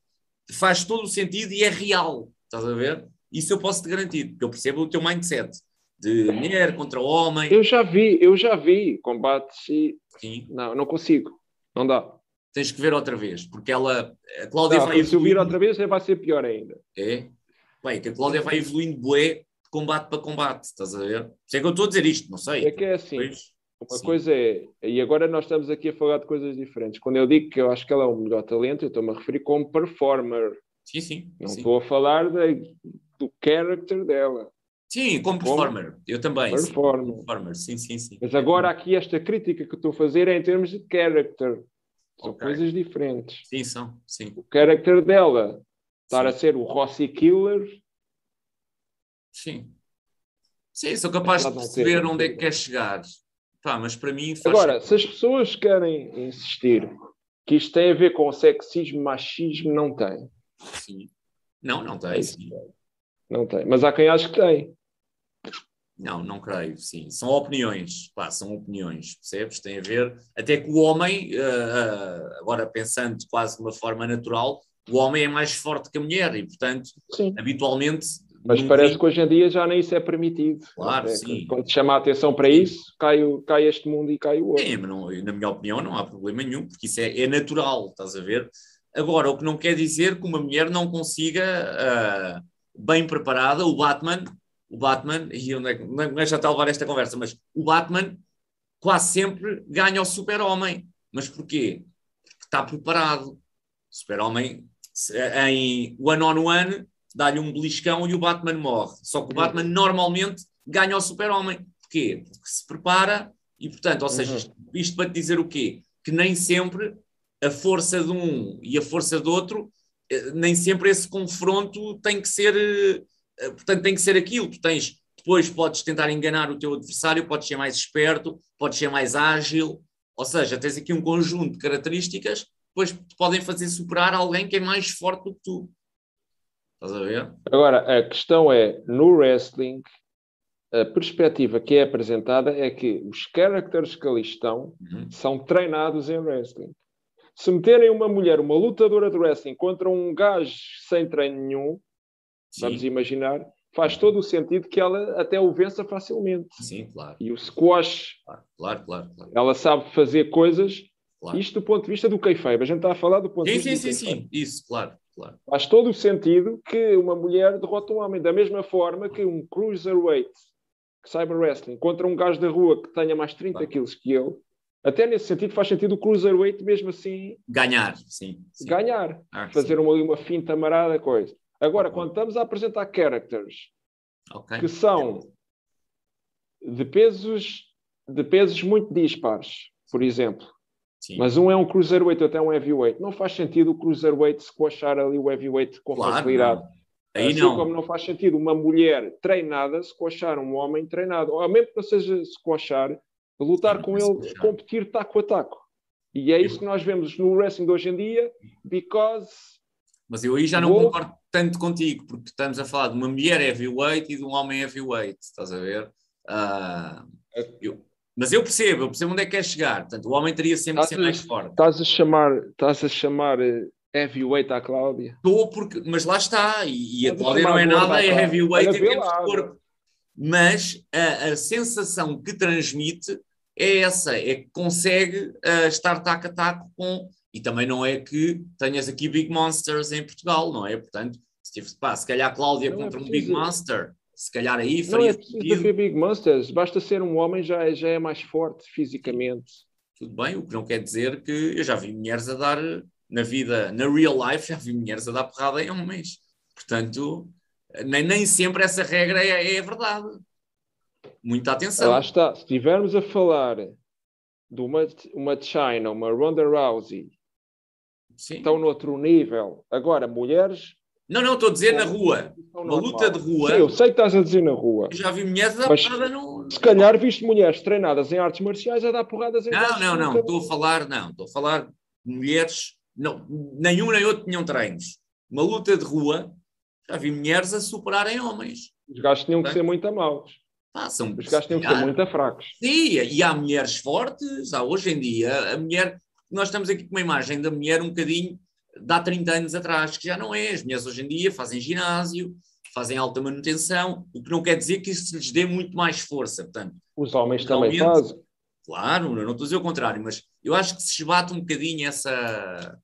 faz todo o sentido e é real. Estás a ver? Isso eu posso te garantir, porque eu percebo o teu mindset de mulher contra homem. Eu já vi, eu já vi combates e Sim. não, não consigo, não dá tens que ver outra vez, porque ela, a Cláudia não, vai evoluindo. Se eu vir outra vez, vai ser pior ainda. É? Bem, que a Cláudia vai evoluindo bué de combate para combate, estás a ver? Sei que eu estou a dizer isto, não sei. É que é assim. Pois, uma sim. coisa é, e agora nós estamos aqui a falar de coisas diferentes. Quando eu digo que eu acho que ela é o melhor talento, eu estou-me a referir como performer. Sim, sim. Não sim. estou a falar de, do character dela. Sim, como performer. eu também. Performer. Sim, performer. Sim, sim, sim. Mas agora aqui esta crítica que estou a fazer é em termos de character. São okay. coisas diferentes. Sim, são. Sim. O character dela estar Sim. a ser o Rossi Killer. Sim. Sim, sou capaz de perceber onde é que quer chegar. Pá, mas para mim faz Agora, se as pessoas querem insistir que isto tem a ver com sexismo, machismo, não tem. Sim. Não, não tem. Sim. Não tem. Mas há quem acha que tem. Não, não creio, sim. São opiniões, pá, são opiniões, percebes? Tem a ver, até que o homem, uh, agora pensando quase de uma forma natural, o homem é mais forte que a mulher e, portanto, sim. habitualmente. Mas parece que hoje em dia já nem isso é permitido. Claro, é, sim. Quando se chama a atenção para isso, cai, o, cai este mundo e cai o outro. Sim, mas não, na minha opinião não há problema nenhum, porque isso é, é natural, estás a ver? Agora, o que não quer dizer que uma mulher não consiga, uh, bem preparada, o Batman o Batman, e onde é, não é já está a levar esta conversa, mas o Batman quase sempre ganha o super-homem. Mas porquê? Porque está preparado. O super-homem, em one on one, dá-lhe um beliscão e o Batman morre. Só que o Batman normalmente ganha o super-homem, Porquê? Porque se prepara e, portanto, ou seja, isto, isto para te dizer o quê? Que nem sempre a força de um e a força do outro, eh, nem sempre esse confronto tem que ser, eh, portanto, tem que ser aquilo. Tu tens, depois podes tentar enganar o teu adversário, podes ser mais esperto, podes ser mais ágil, ou seja, tens aqui um conjunto de características que depois te podem fazer superar alguém que é mais forte do que tu. Estás a ver? Agora, a questão é, no wrestling, a perspectiva que é apresentada é que os characters que ali estão uhum. são treinados em wrestling. Se meterem uma mulher, uma lutadora de wrestling, contra um gajo sem treino nenhum, Sim. vamos imaginar, faz todo o sentido que ela até o vença facilmente. Sim, claro. E o squash, claro, claro, claro. ela sabe fazer coisas, claro. isto do ponto de vista do kayfabe, a gente está a falar do ponto sim, de vista Sim, sim, sim, isso, claro, claro. Faz todo o sentido que uma mulher derrota um homem, da mesma forma que um cruiserweight cyber wrestling contra um gajo da rua que tenha mais 30 claro. quilos que ele, até nesse sentido faz sentido o cruiserweight mesmo assim ganhar, sim, sim. ganhar, ah, fazer sim. uma, uma finta marada coisa. Agora, quando estamos a apresentar characters okay. que são de pesos de pesos muito dispares, por exemplo, Sim. Mas um é um cruiserweight, até um heavyweight. Não faz sentido o cruiserweight squashar ali o heavyweight com claro, facilidade. Não. Aí assim não. como não faz sentido uma mulher treinada squashar um homem treinado. Ou mesmo que não seja squashar, lutar Sim, com ele, competir taco a taco. E é isso que nós vemos no wrestling de hoje em dia, because... Mas eu aí já não vou... concordo tanto contigo, porque estamos a falar de uma mulher heavyweight e de um homem heavyweight, estás a ver? Uh, eu, mas eu percebo, eu percebo onde é que quer chegar. Portanto, o homem teria sempre que ser mais forte. Estás a chamar, estás a chamar eh, heavyweight à Cláudia? Estou, porque, mas lá está, e, e a Cláudia não é nada, é heavyweight em termos de corpo. Mas a, a, sensação que transmite é essa, é que consegue uh, estar taco a taco com. E também não é que tenhas aqui Big Monsters em Portugal, não é? Portanto, se, pá, se calhar a Cláudia não é contra é um Big Monster, se calhar aí faria. Não é preciso ter Big Monsters, basta ser um homem, já, já é mais forte fisicamente. Tudo bem, o que não quer dizer que eu já vi mulheres a dar na vida, na real life, já vi mulheres a dar porrada em homens. Portanto, nem, nem sempre essa regra é, é verdade. Muita atenção. Lá está. Se estivermos a falar de uma, uma China, uma Ronda Rousey, Sim. estão noutro nível. Agora, mulheres. Não, não, estou a dizer na rua. Uma luta de rua. Sim, eu sei que estás a dizer na rua. Eu já vi mulheres a dar porrada no. Se calhar viste mulheres treinadas em artes marciais a dar porradas em Não, não, não. Estou a falar, não. Estou a falar de mulheres não, nenhum nem outro tinham treinos. Uma luta de rua, já vi mulheres a superarem homens. Os gajos tinham que ser muito maus. Ah, são, Os gajos tinham que ser muito fracos. Sim, e há mulheres fortes. Há, hoje em dia, a mulher. Nós estamos aqui com uma imagem da mulher um bocadinho de há 30 anos atrás, que já não é. As mulheres hoje em dia fazem ginásio, fazem alta manutenção, o que não quer dizer que isso lhes dê muito mais força. Portanto, Os homens também fazem. Claro, não estou a dizer o contrário, mas eu acho que se esbate um bocadinho essa.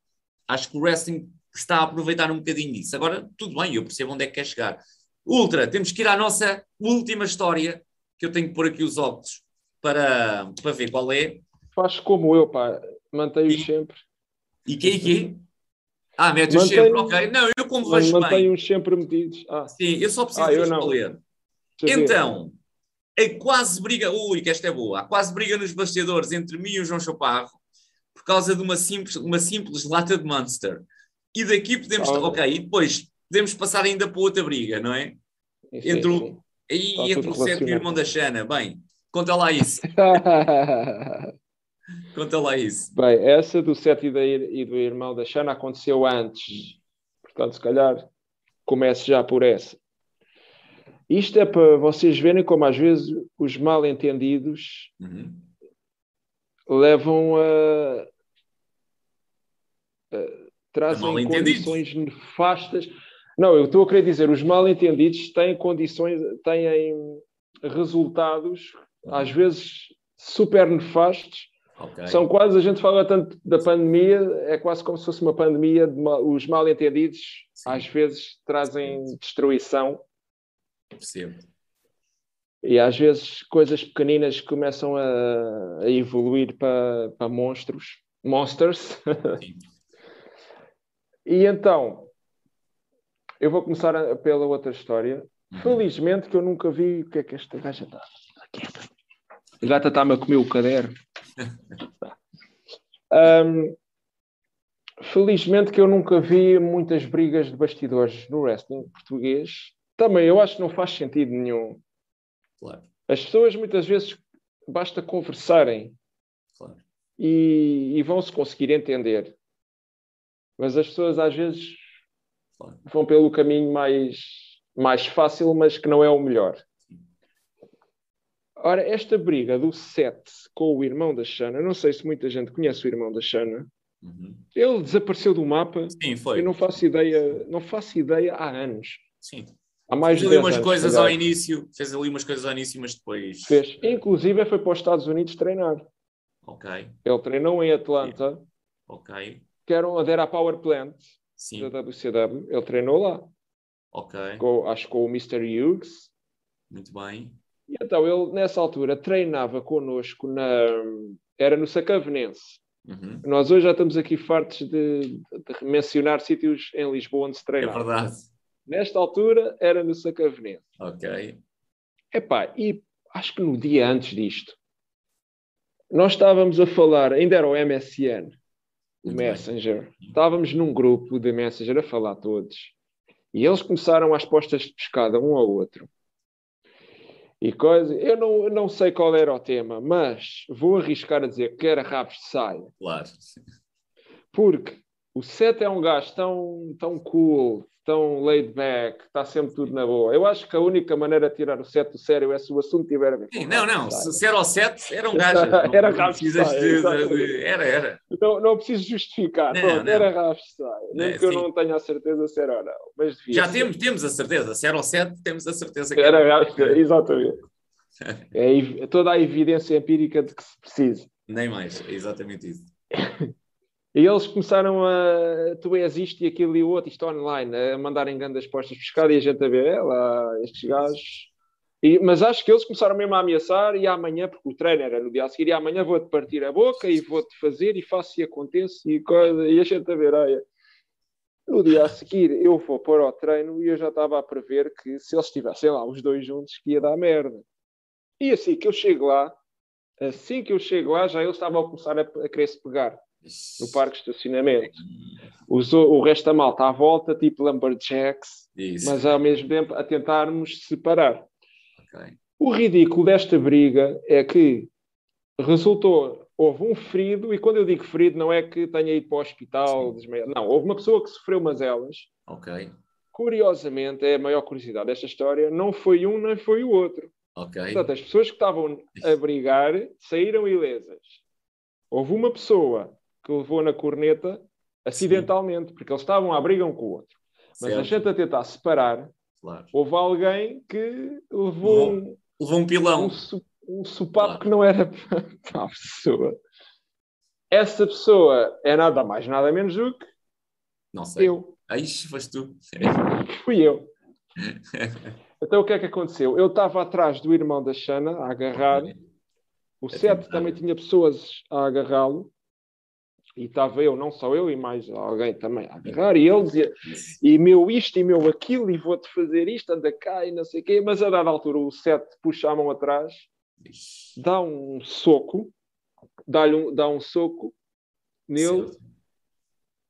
Acho que o wrestling está a aproveitar um bocadinho disso. Agora, tudo bem, eu percebo onde é que quer chegar. Ultra, temos que ir à nossa última história, que eu tenho que pôr aqui os óculos para, para ver qual é. Faz como eu, pá, mantenho sempre. E que e que? Ah, mete-os sempre, ok. Não, eu como vejo bem. Mantenho-os sempre metidos. Ah. Sim, eu só preciso ah, ler. Então, a quase briga, ui, que esta é boa, há quase briga nos bastidores entre mim e o João Chaparro por causa de uma simples, uma simples lata de Monster. E daqui podemos, oh. ok, e depois podemos passar ainda para outra briga, não é? Entre o, aí, entre o Sete e o irmão da Xana. Bem, conta lá isso. (laughs) conta lá isso. Bem, essa do Sete e, do irmão da Xana aconteceu antes. Portanto, se calhar comece já por essa. Isto é para vocês verem como às vezes os mal entendidos uhum. levam a, a trazem condições nefastas. Não, eu estou a querer dizer, os mal entendidos têm condições, têm resultados às vezes super nefastos. Okay. São quase, a gente fala tanto da pandemia, é quase como se fosse uma pandemia, os mal entendidos Sim. às vezes trazem destruição Percebo. E às vezes coisas pequeninas começam a, a evoluir para, para monstros, monsters. (laughs) e então, eu vou começar a, pela outra história. Uhum. Felizmente que eu nunca vi o que é que esta gaja está. A gata está-me a comer o caderno. Um, felizmente que eu nunca vi muitas brigas de bastidores no wrestling português. Também eu acho que não faz sentido nenhum. Claro. As pessoas muitas vezes basta conversarem Claro. e, e vão se conseguir entender. Mas as pessoas às vezes Claro. vão pelo caminho mais, mais fácil, mas que não é o melhor. Ora, esta briga do Seth com o irmão da Shana, não sei se muita gente conhece o irmão da Shana, Uhum. ele desapareceu do mapa. Sim, foi. Eu não faço ideia, não faço ideia há anos. Sim. Há mais Fez ali 10 umas anos, coisas ao início, fez ali umas coisas ao início, mas depois. Fez. Inclusive foi para os Estados Unidos treinar. Ok, Ele treinou em Atlanta, ok. que era onde era a Power Plant Sim, da WCW. Ele treinou lá. ok. Com, acho que com o Mr. Hughes. Muito bem. E então ele, nessa altura, treinava connosco na. Era no Sacavenense. Uhum. Nós hoje já estamos aqui fartos de, de mencionar sítios em Lisboa onde se É treinava. verdade. Nesta altura era no Sacavenense. Ok. Epá, e acho que no dia antes disto, nós estávamos a falar, ainda era o MSN, o. Messenger. Estávamos num grupo de Messenger a falar todos. E eles começaram às postas de pescada um ao outro. E coisa, eu não, eu não sei qual era o tema, mas vou arriscar a dizer que era rabos de saia. Claro. Porque o Seth é um gajo tão, tão cool, tão laid back, está sempre tudo na boa. Eu acho que a única maneira de tirar o Seth do sério é se o assunto tiver a ver Sim, não, não. Se se era ao 7, era um (laughs) gajo. Era de- Era, era. Não, não preciso justificar. Não, Pronto, não. era de saia. Nem É, que eu não tenha a certeza se era ou não. Mas Já ser. temos, temos a certeza. Se era ao 7, temos a certeza que Era de saia, exatamente. (laughs) É toda a evidência empírica de que se precisa. Nem mais. É exatamente isso. (laughs) E eles começaram a. Tu és isto e aquilo e o outro, isto online, a mandarem grandes postas de pescada e a gente a ver, lá, estes gajos. E- mas acho que eles começaram mesmo a ameaçar e amanhã, porque o treino era no dia a seguir, e amanhã vou-te partir a boca e vou-te fazer e faço e acontece e coisa, e a gente a ver, olha. No dia a seguir eu vou pôr ao treino e eu já estava a prever que se eles estivessem lá os dois juntos que ia dar merda. E assim que eu chego lá, assim que eu chego lá, já eles estavam a começar a, a querer se pegar no parque de estacionamento. Os- o resto da malta à volta, tipo Lumberjacks, Isso. mas ao mesmo tempo a tentarmos separar. Ok. O ridículo desta briga é que resultou, houve um ferido, e quando eu digo ferido, não é que tenha ido para o hospital, Sim. desmaiado. não, houve uma pessoa que sofreu umas elas. Ok. Curiosamente, é a maior curiosidade desta história, não foi um nem foi o outro. Ok. Portanto, as pessoas que estavam a brigar saíram ilesas. Houve uma pessoa que levou na corneta acidentalmente, porque eles estavam a brigar um com o outro. Mas a Certo. gente a tentar separar, Claro. houve alguém que levou um, Levou um pilão. um, su- um sopapo Claro. que não era (laughs) para a pessoa. Essa pessoa é nada mais, nada menos do que Não sei. eu. Aí foste tu. (laughs) Fui eu. (laughs) Então o que é que aconteceu? Eu estava atrás do irmão da Xana a agarrar. O É tentar. também tinha pessoas a agarrá-lo. E estava eu, não só eu, e mais alguém também a agarrar. E ele dizia, e meu isto e meu aquilo, e vou-te fazer isto, anda cá e não sei o quê. Mas a dada altura o Sete puxa a mão atrás, dá um soco, dá-lhe um, dá um soco nele. Certo.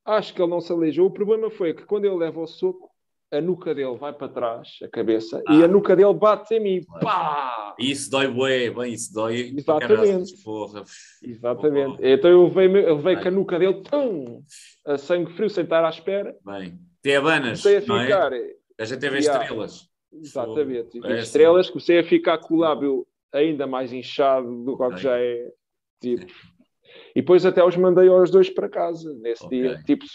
Acho que ele não se aleijou. O problema foi que quando ele leva o soco, a nuca dele vai para trás, a cabeça, e Ah. a nuca dele bate em mim. Pá! Isso dói bué, bem, isso dói. Exatamente. Porra. Exatamente. Oh. Então eu levei, eu levei Bem. com a nuca dele, tum, a sangue frio, sem estar à espera. Bem. Tem abanas, a é? ficar, A gente teve Yeah. estrelas. exatamente, e É, estrelas, comecei a ficar com o lábio ainda mais inchado do que já é. Tipo. E depois até os mandei aos dois para casa nesse Ok. dia. Tipo,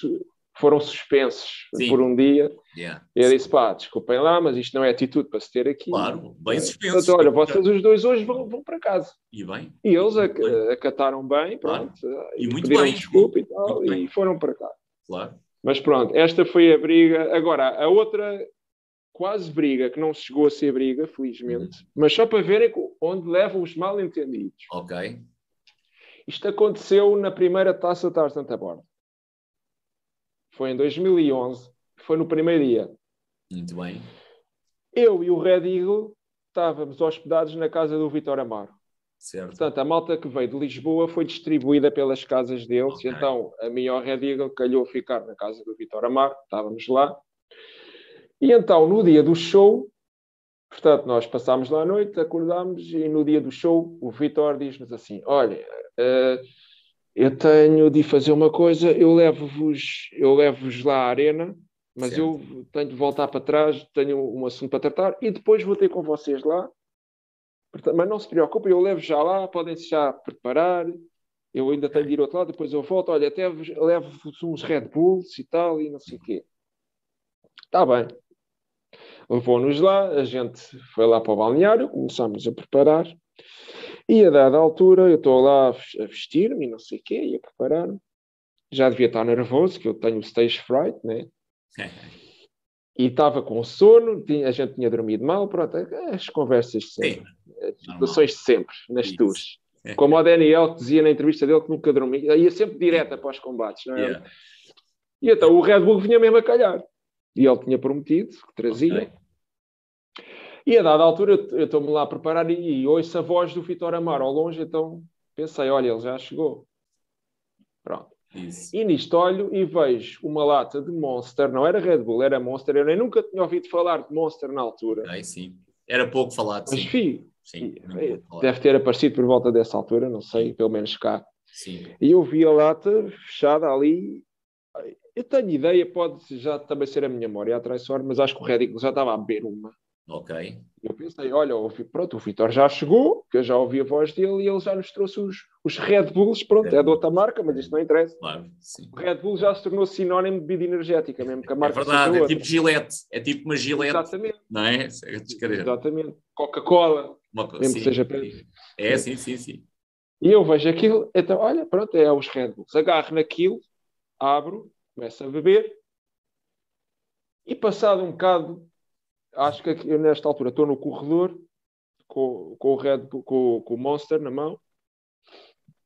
foram suspensos Sim. por um dia. Yeah. Eu disse, pá, desculpem lá, mas isto não é atitude para se ter aqui. Claro, bem É. suspensos. Portanto, olha, vocês os dois hoje vão, vão para casa. E bem. E eles bem. acataram bem, Claro. pronto. E muito pediram bem. desculpa e tal, Muito bem. e foram para cá. Claro. Mas pronto, esta foi a briga. Agora, a outra quase briga, que não chegou a ser briga, felizmente, Uhum. mas só para verem co- onde levam os mal entendidos. Ok. Isto aconteceu na primeira taça de Tarzan a bordo. Foi em 2011, foi no primeiro dia. Muito bem. Eu e o Red Eagle estávamos hospedados na casa do Vitor Amaro. Certo. Portanto, a malta que veio de Lisboa foi distribuída pelas casas deles. Ok. Então, a mim ao Red Eagle calhou ficar na casa do Vitor Amar, estávamos lá. E então, no dia do show, portanto, nós passámos lá a noite, acordámos e no dia do show o Vitor diz-nos assim: Olha, eh, eu tenho de fazer uma coisa, eu levo-vos eu levo lá à arena, mas Certo. eu tenho de voltar para trás, tenho um assunto para tratar e depois vou ter com vocês lá. Mas não se preocupem, eu levo já lá, podem-se já preparar. Eu ainda tenho de ir ao outro lado, depois eu volto. Olha, até vos- levo-vos uns Red Bulls e tal, e não sei o quê. Está bem. Levou-nos lá, a gente foi lá para o balneário, começámos a preparar. E a dada altura, eu estou lá a ves- a vestir-me e não sei o quê, e a preparar-me. Já devia estar nervoso, que eu tenho stage fright, né? E estava com sono, tinha- a gente tinha dormido mal, pronto, as conversas de sempre, as situações de sempre, nas Isso. tours. Como o Daniel dizia na entrevista dele que nunca dormia, ia sempre direto após combates, não é? Yeah. E então o Red Bull vinha mesmo a calhar. E ele tinha prometido que trazia. Ok. E a dada altura eu estou-me lá a preparar e, e ouço a voz do Vitor Amar ao longe, então pensei, olha, ele já chegou. Pronto. Isso. E nisto olho e vejo uma lata de Monster, não era Red Bull, era Monster. Eu nem nunca tinha ouvido falar de Monster na altura. Ok, sim. Era pouco falado, Mas sim. vi, Sim, deve ter aparecido por volta dessa altura, não sei, pelo menos cá. Sim. E eu vi a lata fechada ali. Eu tenho ideia, pode já também ser a minha memória a traiçoar, mas acho que o Red Eagle já estava a beber uma. Ok. Eu pensei, olha, pronto, o Vitor já chegou, que eu já ouvi a voz dele e ele já nos trouxe os, os Red Bulls, pronto, é de outra marca, mas isto não interessa. Claro, sim. O Red Bull já se tornou sinónimo de bebida energética, mesmo que a É marca verdade, seja é tipo gilete. É tipo uma gilete, Exatamente, não é? É exatamente. Coca-Cola, mesmo que sim, seja sim. Pepsi. É, sim, sim, sim. E eu vejo aquilo, então, olha, pronto, é os Red Bulls. Agarro naquilo, abro, começo a beber. E passado um bocado, acho que aqui- eu nesta altura estou no corredor com, com o Red com, com o Monster na mão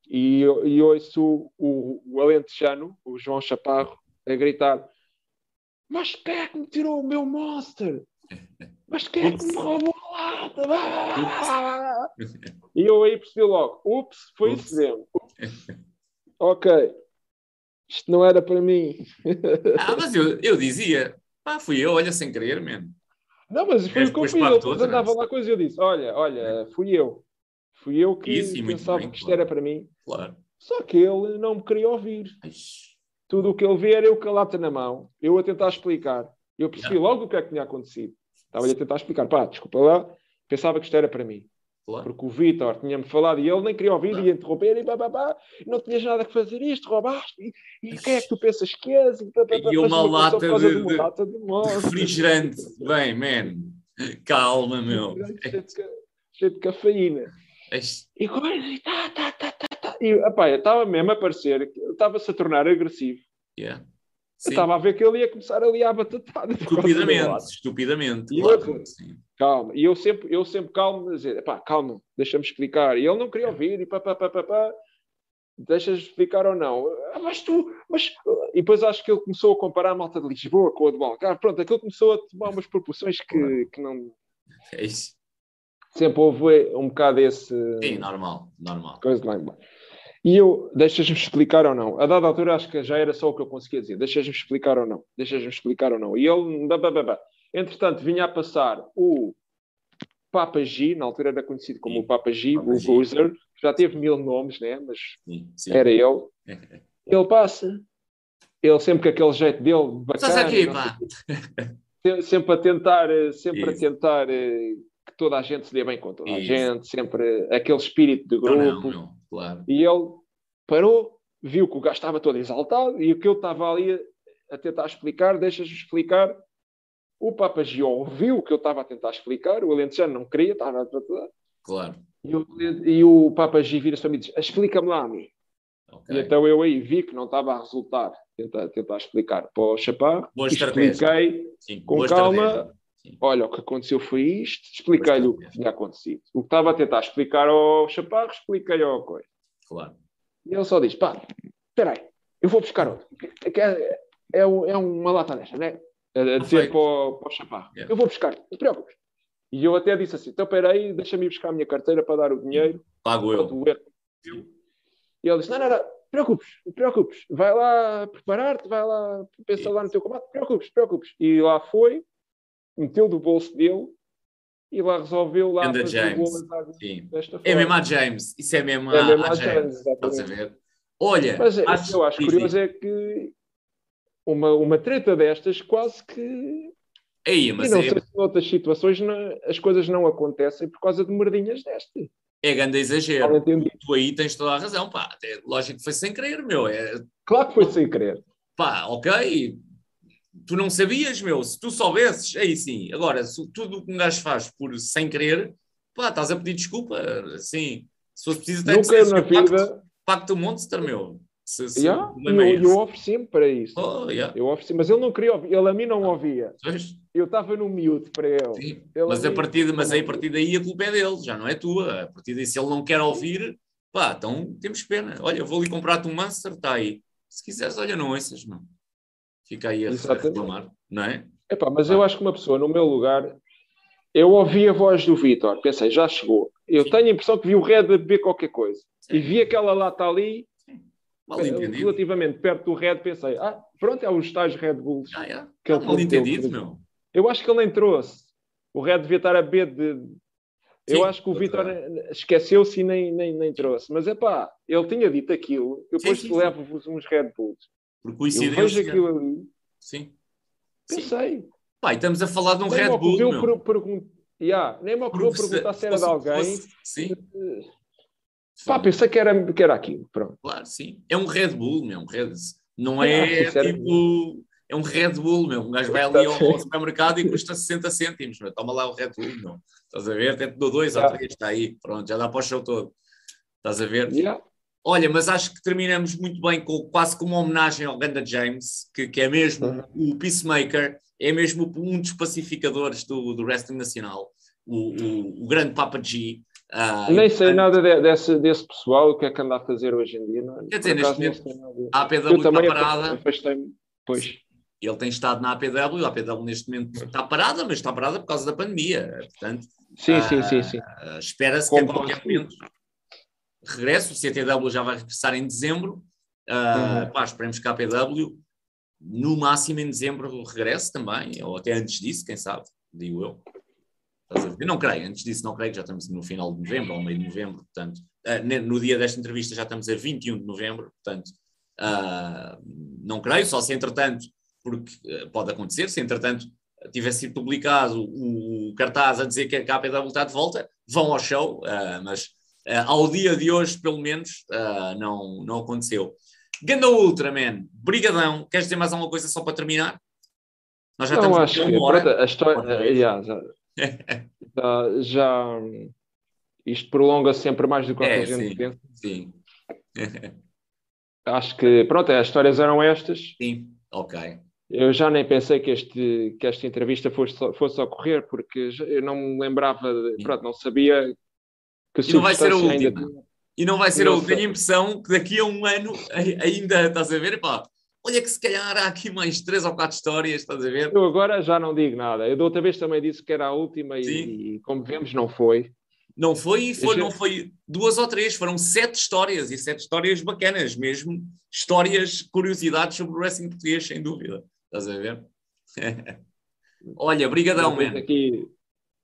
e, e ouço o, o Alentejano, o João Chaparro, a gritar: Mas quem é que me tirou o meu Monster? Mas quem é que me roubou a lata? Ah! E eu aí percebi logo: Ups, foi Ups. isso mesmo. Ok, isto não era para mim. Ah, mas eu, eu dizia, pá, fui eu, olha, sem querer, mano. Não, mas foi o que eu fiz. todos, depois andava é? lá coisa e eu disse: Olha, olha, fui eu. Fui eu que Isso, pensava bem, que isto claro. era para mim. Claro. Só que ele não me queria ouvir. Ixi, Tudo o que ele vê era eu com a lata na mão, eu a tentar explicar. Eu percebi Yeah. logo o que é que tinha acontecido. Estava-lhe a tentar explicar. Pá, desculpa lá, pensava que isto era para mim. Claro. Porque o Vitor tinha-me falado e ele nem queria ouvir, ia interromper e babá, não tinhas nada que fazer isto, roubaste. E, e quem é que tu (laughs) pensas que és? E, E uma lata de- de uma de- lata de monstro. Refrigerante. Bem, man. Calma, meu. Cheio de, de cafeína. E coisa, e tá, tá, tá, tá, tá. E, eu estava mesmo a parecer, que- eu estava-se a tornar agressivo. yeah. Eu Sim. estava a ver que ele ia começar ali a batatada. Estupidamente, estupidamente. E Claro. Sim. Calma. E eu sempre, eu sempre calmo, a dizer, pá, calma, deixa-me explicar. E ele não queria ouvir, e pá, pá, pá, pá, pá. Deixas explicar ou não? Ah, mas tu, mas... E depois acho que ele começou a comparar a malta de Lisboa com a do Algarve. Pronto, aquilo começou a tomar umas proporções que, que não... Ixi. Sempre houve um bocado esse... Sim, normal, normal. coisa lá embaixo. E eu, deixas-me explicar ou não? A dada altura acho que já era só o que eu conseguia dizer. Deixas-me explicar ou não? Deixas-me explicar ou não? E ele, bá, bá, bá, bá. Entretanto, vinha a passar o Papa G, na altura era conhecido como Sim. o Papa G, Papa o G. Boozer, já teve mil nomes, né? mas Sim, sim. era ele. (laughs) Ele passa, ele sempre com aquele jeito dele, Estás bacana, aqui, pá. se- sempre a tentar, eh, sempre a Isso. tentar eh, que toda a gente se dê bem com toda a Isso. gente, sempre aquele espírito de grupo. não, não, claro. E ele parou, viu que o gajo estava todo exaltado e o que eu estava ali a, a tentar explicar, deixas-me explicar. O Papa Gio ouviu o que eu estava a tentar explicar, o Alentejano não queria, estava. Claro. E o, e o Papa Gio vira-se para mim e diz: Explica-me lá a mim. Ok. E então eu aí vi que não estava a resultar, tentar, tentar explicar para o Chaparro. Boa. Expliquei Sim, com calma. Olha, o que aconteceu foi isto, expliquei-lhe o que tinha acontecido. O que estava a tentar explicar ao Chaparro, expliquei ao coisa. Claro. E ele só diz: pá, espera aí, eu vou buscar outro. É, é, é, é uma lata desta, né? A, a dizer para o, para o Chaparro: Yeah. eu vou buscar, não te preocupes. E eu até disse assim: então peraí, deixa-me ir buscar a minha carteira para dar o dinheiro. Pago eu. E ele disse: não, não, não, preocupes, preocupes, vai lá preparar-te, vai lá pensar lá no teu combate, preocupes, preocupes. E lá foi, meteu do bolso dele e lá resolveu lá Anda James. Sim. É mesmo a James. Isso é mesmo É a, mesmo a a James. James? Olha, Mas é, acho- eu acho curioso é que uma, uma treta destas quase que. Aí, E mas não é, sei se noutras situações não- as coisas não acontecem por causa de merdinhas destas. é grande exagero. Tu aí tens toda a razão, pá. É lógico que foi sem querer, meu. É, Claro que foi sem querer. pá, ok. Tu não sabias, meu. Se tu soubesses, aí sim. Agora, se tudo o que um gajo faz por sem querer, pá, estás a pedir desculpa. Assim, se fosse preciso, até Nunca na "Pacto- vida. Pacto Monster, meu. Se, se Yeah, problema é eu, eu ofereci-me para isso. Oh, yeah. Eu ofereci, mas ele não queria ouvir, ele a mim não ouvia. Pois, Eu estava no mute para ele. sim. Ele Mas a partir, mas aí, a partir daí a culpa é dele, já não é tua. A partir daí, se ele não quer ouvir, pá, então temos pena. Olha, vou ali comprar-te um Monster, está aí. Se quiseres, olha, não ouças, não. Fica aí a, a reclamar, não é? Epá, mas eu acho que uma pessoa, no meu lugar, eu ouvi a voz do Vitor, pensei, já chegou. Eu tenho a impressão que vi o Red a beber qualquer coisa. E vi aquela lata ali, Mal entendido. relativamente perto do Red, pensei, ah, pronto, é os tais Red Bulls. Ah, é. que ele Mal entendido, meu. Eu acho que ele nem trouxe. O Red devia estar a beber de. Eu Sim, acho que o Vitor esqueceu-se e nem, nem, nem trouxe. Mas é pá, ele tinha dito aquilo. Eu Sim, depois sim, sim. levo-vos uns Red Bulls. Por Eu coincidência. vejo aquilo ali, Sim. Sim. pensei. Pá, e estamos a falar de um Nem Red Bull, meu. per- pergun- Yeah, nem me ocorreu perguntar se era de alguém. fosse- sim, Pá, pensei que era, que era aquilo. Pronto. claro, sim. É um Red Bull, meu. Um Red... Não (laughs) Ah, é tipo... É um Red Bull, meu. Um gajo vai ali ao, supermercado e (laughs) custa 60 cêntimos, meu. Toma lá o Red Bull, meu. Estás a ver? Até te dou dois ou Yeah. três, está aí. Pronto, já dá para o show todo. Estás a ver? Yeah. Olha, mas acho que terminamos muito bem com quase como uma homenagem ao Ganda James, que, que é mesmo Uhum. o Peacemaker, é mesmo um dos pacificadores do, do wrestling nacional, o, o, o grande Papa G. Ah, Nem sei portanto, nada de- desse, desse pessoal, o que é que anda a fazer hoje em dia. Não, é? Quer dizer, neste nada. A APW está parada. afastei-me. Pois. Ele tem estado na APW, a APW neste momento está parada, mas está parada por causa da pandemia. Portanto, Sim, Ah, sim, sim, sim. espera-se que a qualquer momento regresse. O CTW já vai regressar em dezembro. Ah, Uhum. pá, esperemos que a APW, no máximo em dezembro, regresse também, ou até antes disso, quem sabe, digo eu. Eu não creio, antes disso não creio, que já estamos no final de novembro, ou meio de novembro, portanto, ne- no dia desta entrevista já estamos a 21 de novembro, portanto, ah, não creio, só se entretanto, porque ah, pode acontecer, se entretanto tivesse sido publicado o, cartaz a dizer que a APW está de volta, vão ao show, ah, mas ah, ao dia de hoje, pelo menos, não, não aconteceu. Ganda Ultraman, brigadão, queres dizer mais alguma coisa só para terminar? Nós já não, estamos acho que pronto, a história. Yeah, já, já, (laughs) já- Isto prolonga sempre mais do que É, a gente sim. pensa. Sim. (laughs) Acho que, pronto, as histórias eram estas. Sim, ok. Eu já nem pensei que, este, que esta entrevista fosse, fosse ocorrer, porque eu não me lembrava, de, pronto, não sabia que E não vai ser a última. ainda- E não vai ser a última. Tenho a impressão que daqui a um ano ai- ainda estás a ver, pá, olha que se calhar há aqui mais três ou quatro histórias, estás a ver? Eu agora já não digo nada. Eu da outra vez também disse que era a última e, e como vemos, não foi. Não foi, e foi, Deixa- não foi duas ou três, foram sete histórias, e sete histórias bacanas, mesmo histórias, curiosidades sobre o wrestling português, sem dúvida. Estás a ver? (laughs) Olha, brigadão, tens man. aqui,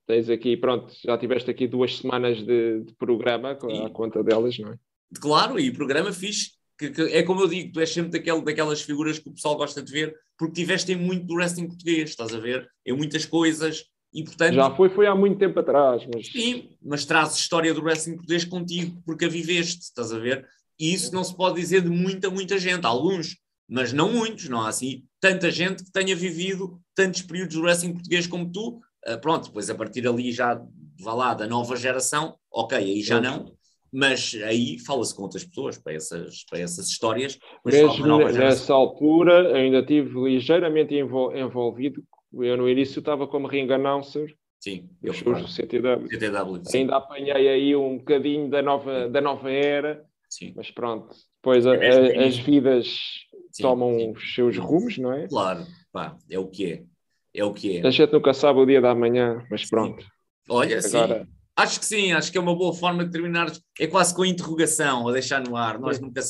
tens aqui, pronto, já tiveste aqui duas semanas de, de programa Sim. à conta delas, não é? Claro, e programa fixe, que, que é como eu digo, tu és sempre daquele, daquelas figuras que o pessoal gosta de ver, porque tiveste em muito do wrestling português, estás a ver? Em muitas coisas, e portanto, Já foi, foi há muito tempo atrás, mas sim, mas trazes história do wrestling português contigo, porque a viveste, estás a ver? E isso não se pode dizer de muita, muita gente, alguns, mas não muitos, não há assim tanta gente que tenha vivido tantos períodos do wrestling português como tu. Ah, pronto, depois a partir ali já, vá lá, da nova geração, ok, aí já não, mas aí fala-se com outras pessoas para essas, para essas histórias. Mesmo nessa altura ainda estive ligeiramente envol- envolvido. Eu no início estava como ring announcer Sim, eu do CTW. CTW, sim, Ainda apanhei aí um bocadinho da nova, da nova era, sim, mas pronto, depois a- É a- as vidas sim, tomam sim. os seus rumos, não é? Claro, pá, é o que é. É o que é. A gente nunca sabe o dia da manhã, mas pronto. Olha, Agora... sim. Acho que sim, acho que é uma boa forma de terminar. É quase com a interrogação, a deixar no ar. Nós nunca,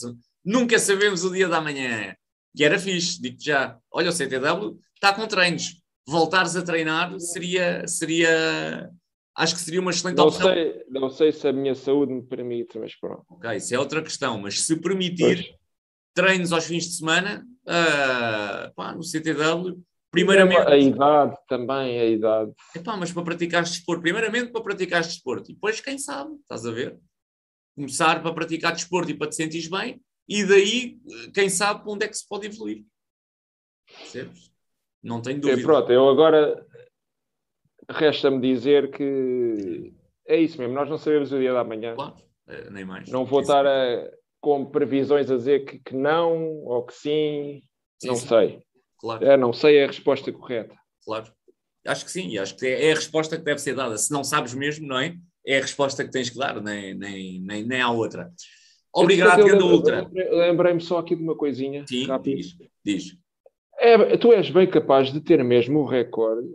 nunca sabemos o dia da manhã. E era fixe, digo já. Olha, o CTW está com treinos. Voltares a treinar seria, seria acho que seria uma excelente não opção. Sei, não sei se a minha saúde me permite, mas pronto. Ok, isso é outra questão, mas se permitir pois. treinos aos fins de semana, uh, pá, no CTW, Primeiramente. A idade também, a idade. Epá, mas para praticar desporto, primeiramente para praticar desporto, e depois, quem sabe, estás a ver? Começar para praticar desporto e para te sentires bem, e daí, quem sabe, para onde é que se pode evoluir. Percebes? Não tenho dúvida. É, pronto, eu agora resta-me dizer que é isso mesmo, nós não sabemos o dia da manhã. Claro, é, nem mais. Não vou estar a, com previsões a dizer que, que não ou que sim, sim não sim. sei. Claro. É, não sei a resposta correta. Claro. Acho que sim, acho que é a resposta que deve ser dada. Se não sabes mesmo, não é? É a resposta que tens que dar, nem, nem, nem, nem há outra. Obrigado, grande Ultra. Lembrei-me só aqui de uma coisinha. Sim, rápido. diz. diz. É, tu és bem capaz de ter mesmo o recorde.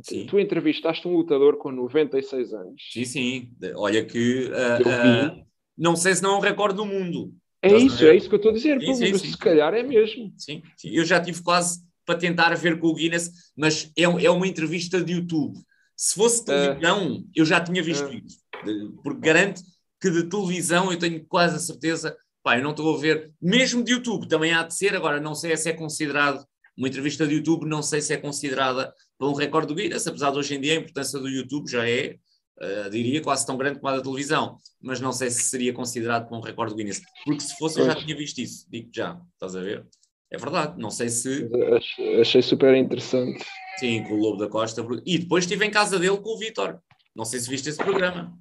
Sim. Tu entrevistaste um lutador com 96 anos. Sim, sim. Olha que uh, uh, não sei se não é um recorde do mundo. É isso, é isso que eu estou a dizer. Sim, sim, sim. Se calhar é mesmo. Sim, sim, eu já tive quase para tentar ver com o Guinness, mas é, é uma entrevista de YouTube. Se fosse televisão, uh, eu já tinha visto uh, isso. Porque garanto que de televisão eu tenho quase a certeza, pá, eu não estou a ver, mesmo de YouTube, também há de ser, agora não sei se é considerado, uma entrevista de YouTube, não sei se é considerada para um recorde do Guinness, apesar de hoje em dia a importância do YouTube já é uh, diria, quase tão grande como a da televisão, mas não sei se seria considerado como um recorde Guinness, porque se fosse eu já tinha visto isso, digo já, estás a ver? É verdade, não sei se. Achei super interessante. Sim, com o Lobo da Costa. E depois estive em casa dele com o Vitor. Não sei se viste esse programa.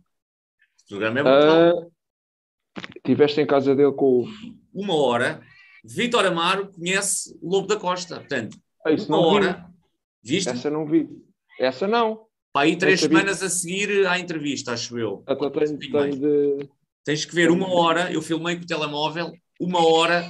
Esse programa é brutal. Uh, tiveste em casa dele com o. Uma hora. Vitor Amaro conhece o Lobo da Costa. Portanto, ah, uma hora. Vi. Viste? Essa não vi. Essa não. Para aí três semanas a seguir à entrevista, acho eu. Então tenho, tenho de... Tens que ver uma hora, eu filmei com o telemóvel, uma hora,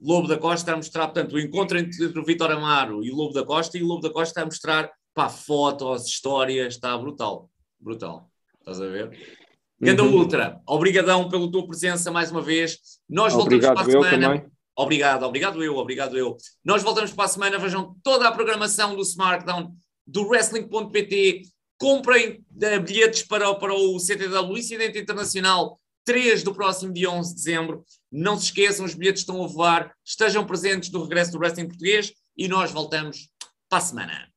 Lobo da Costa a mostrar, portanto, o encontro entre, o Vitor Amaro e o Lobo da Costa, e o Lobo da Costa a mostrar, pá, fotos, histórias, está brutal, brutal. Estás a ver? Ganda uhum. Ultra, obrigadão pela tua presença mais uma vez. Nós voltamos obrigado, para a semana. Também. Obrigado, obrigado eu, obrigado eu. Nós voltamos para a semana, vejam toda a programação do Smartdown do Wrestling.pt. Comprem uh, bilhetes para, para o CTW Incidente Internacional 3 do próximo dia 11 de dezembro. Não se esqueçam, os bilhetes estão a voar. Estejam presentes no regresso do Wrestling Português e nós voltamos para a semana.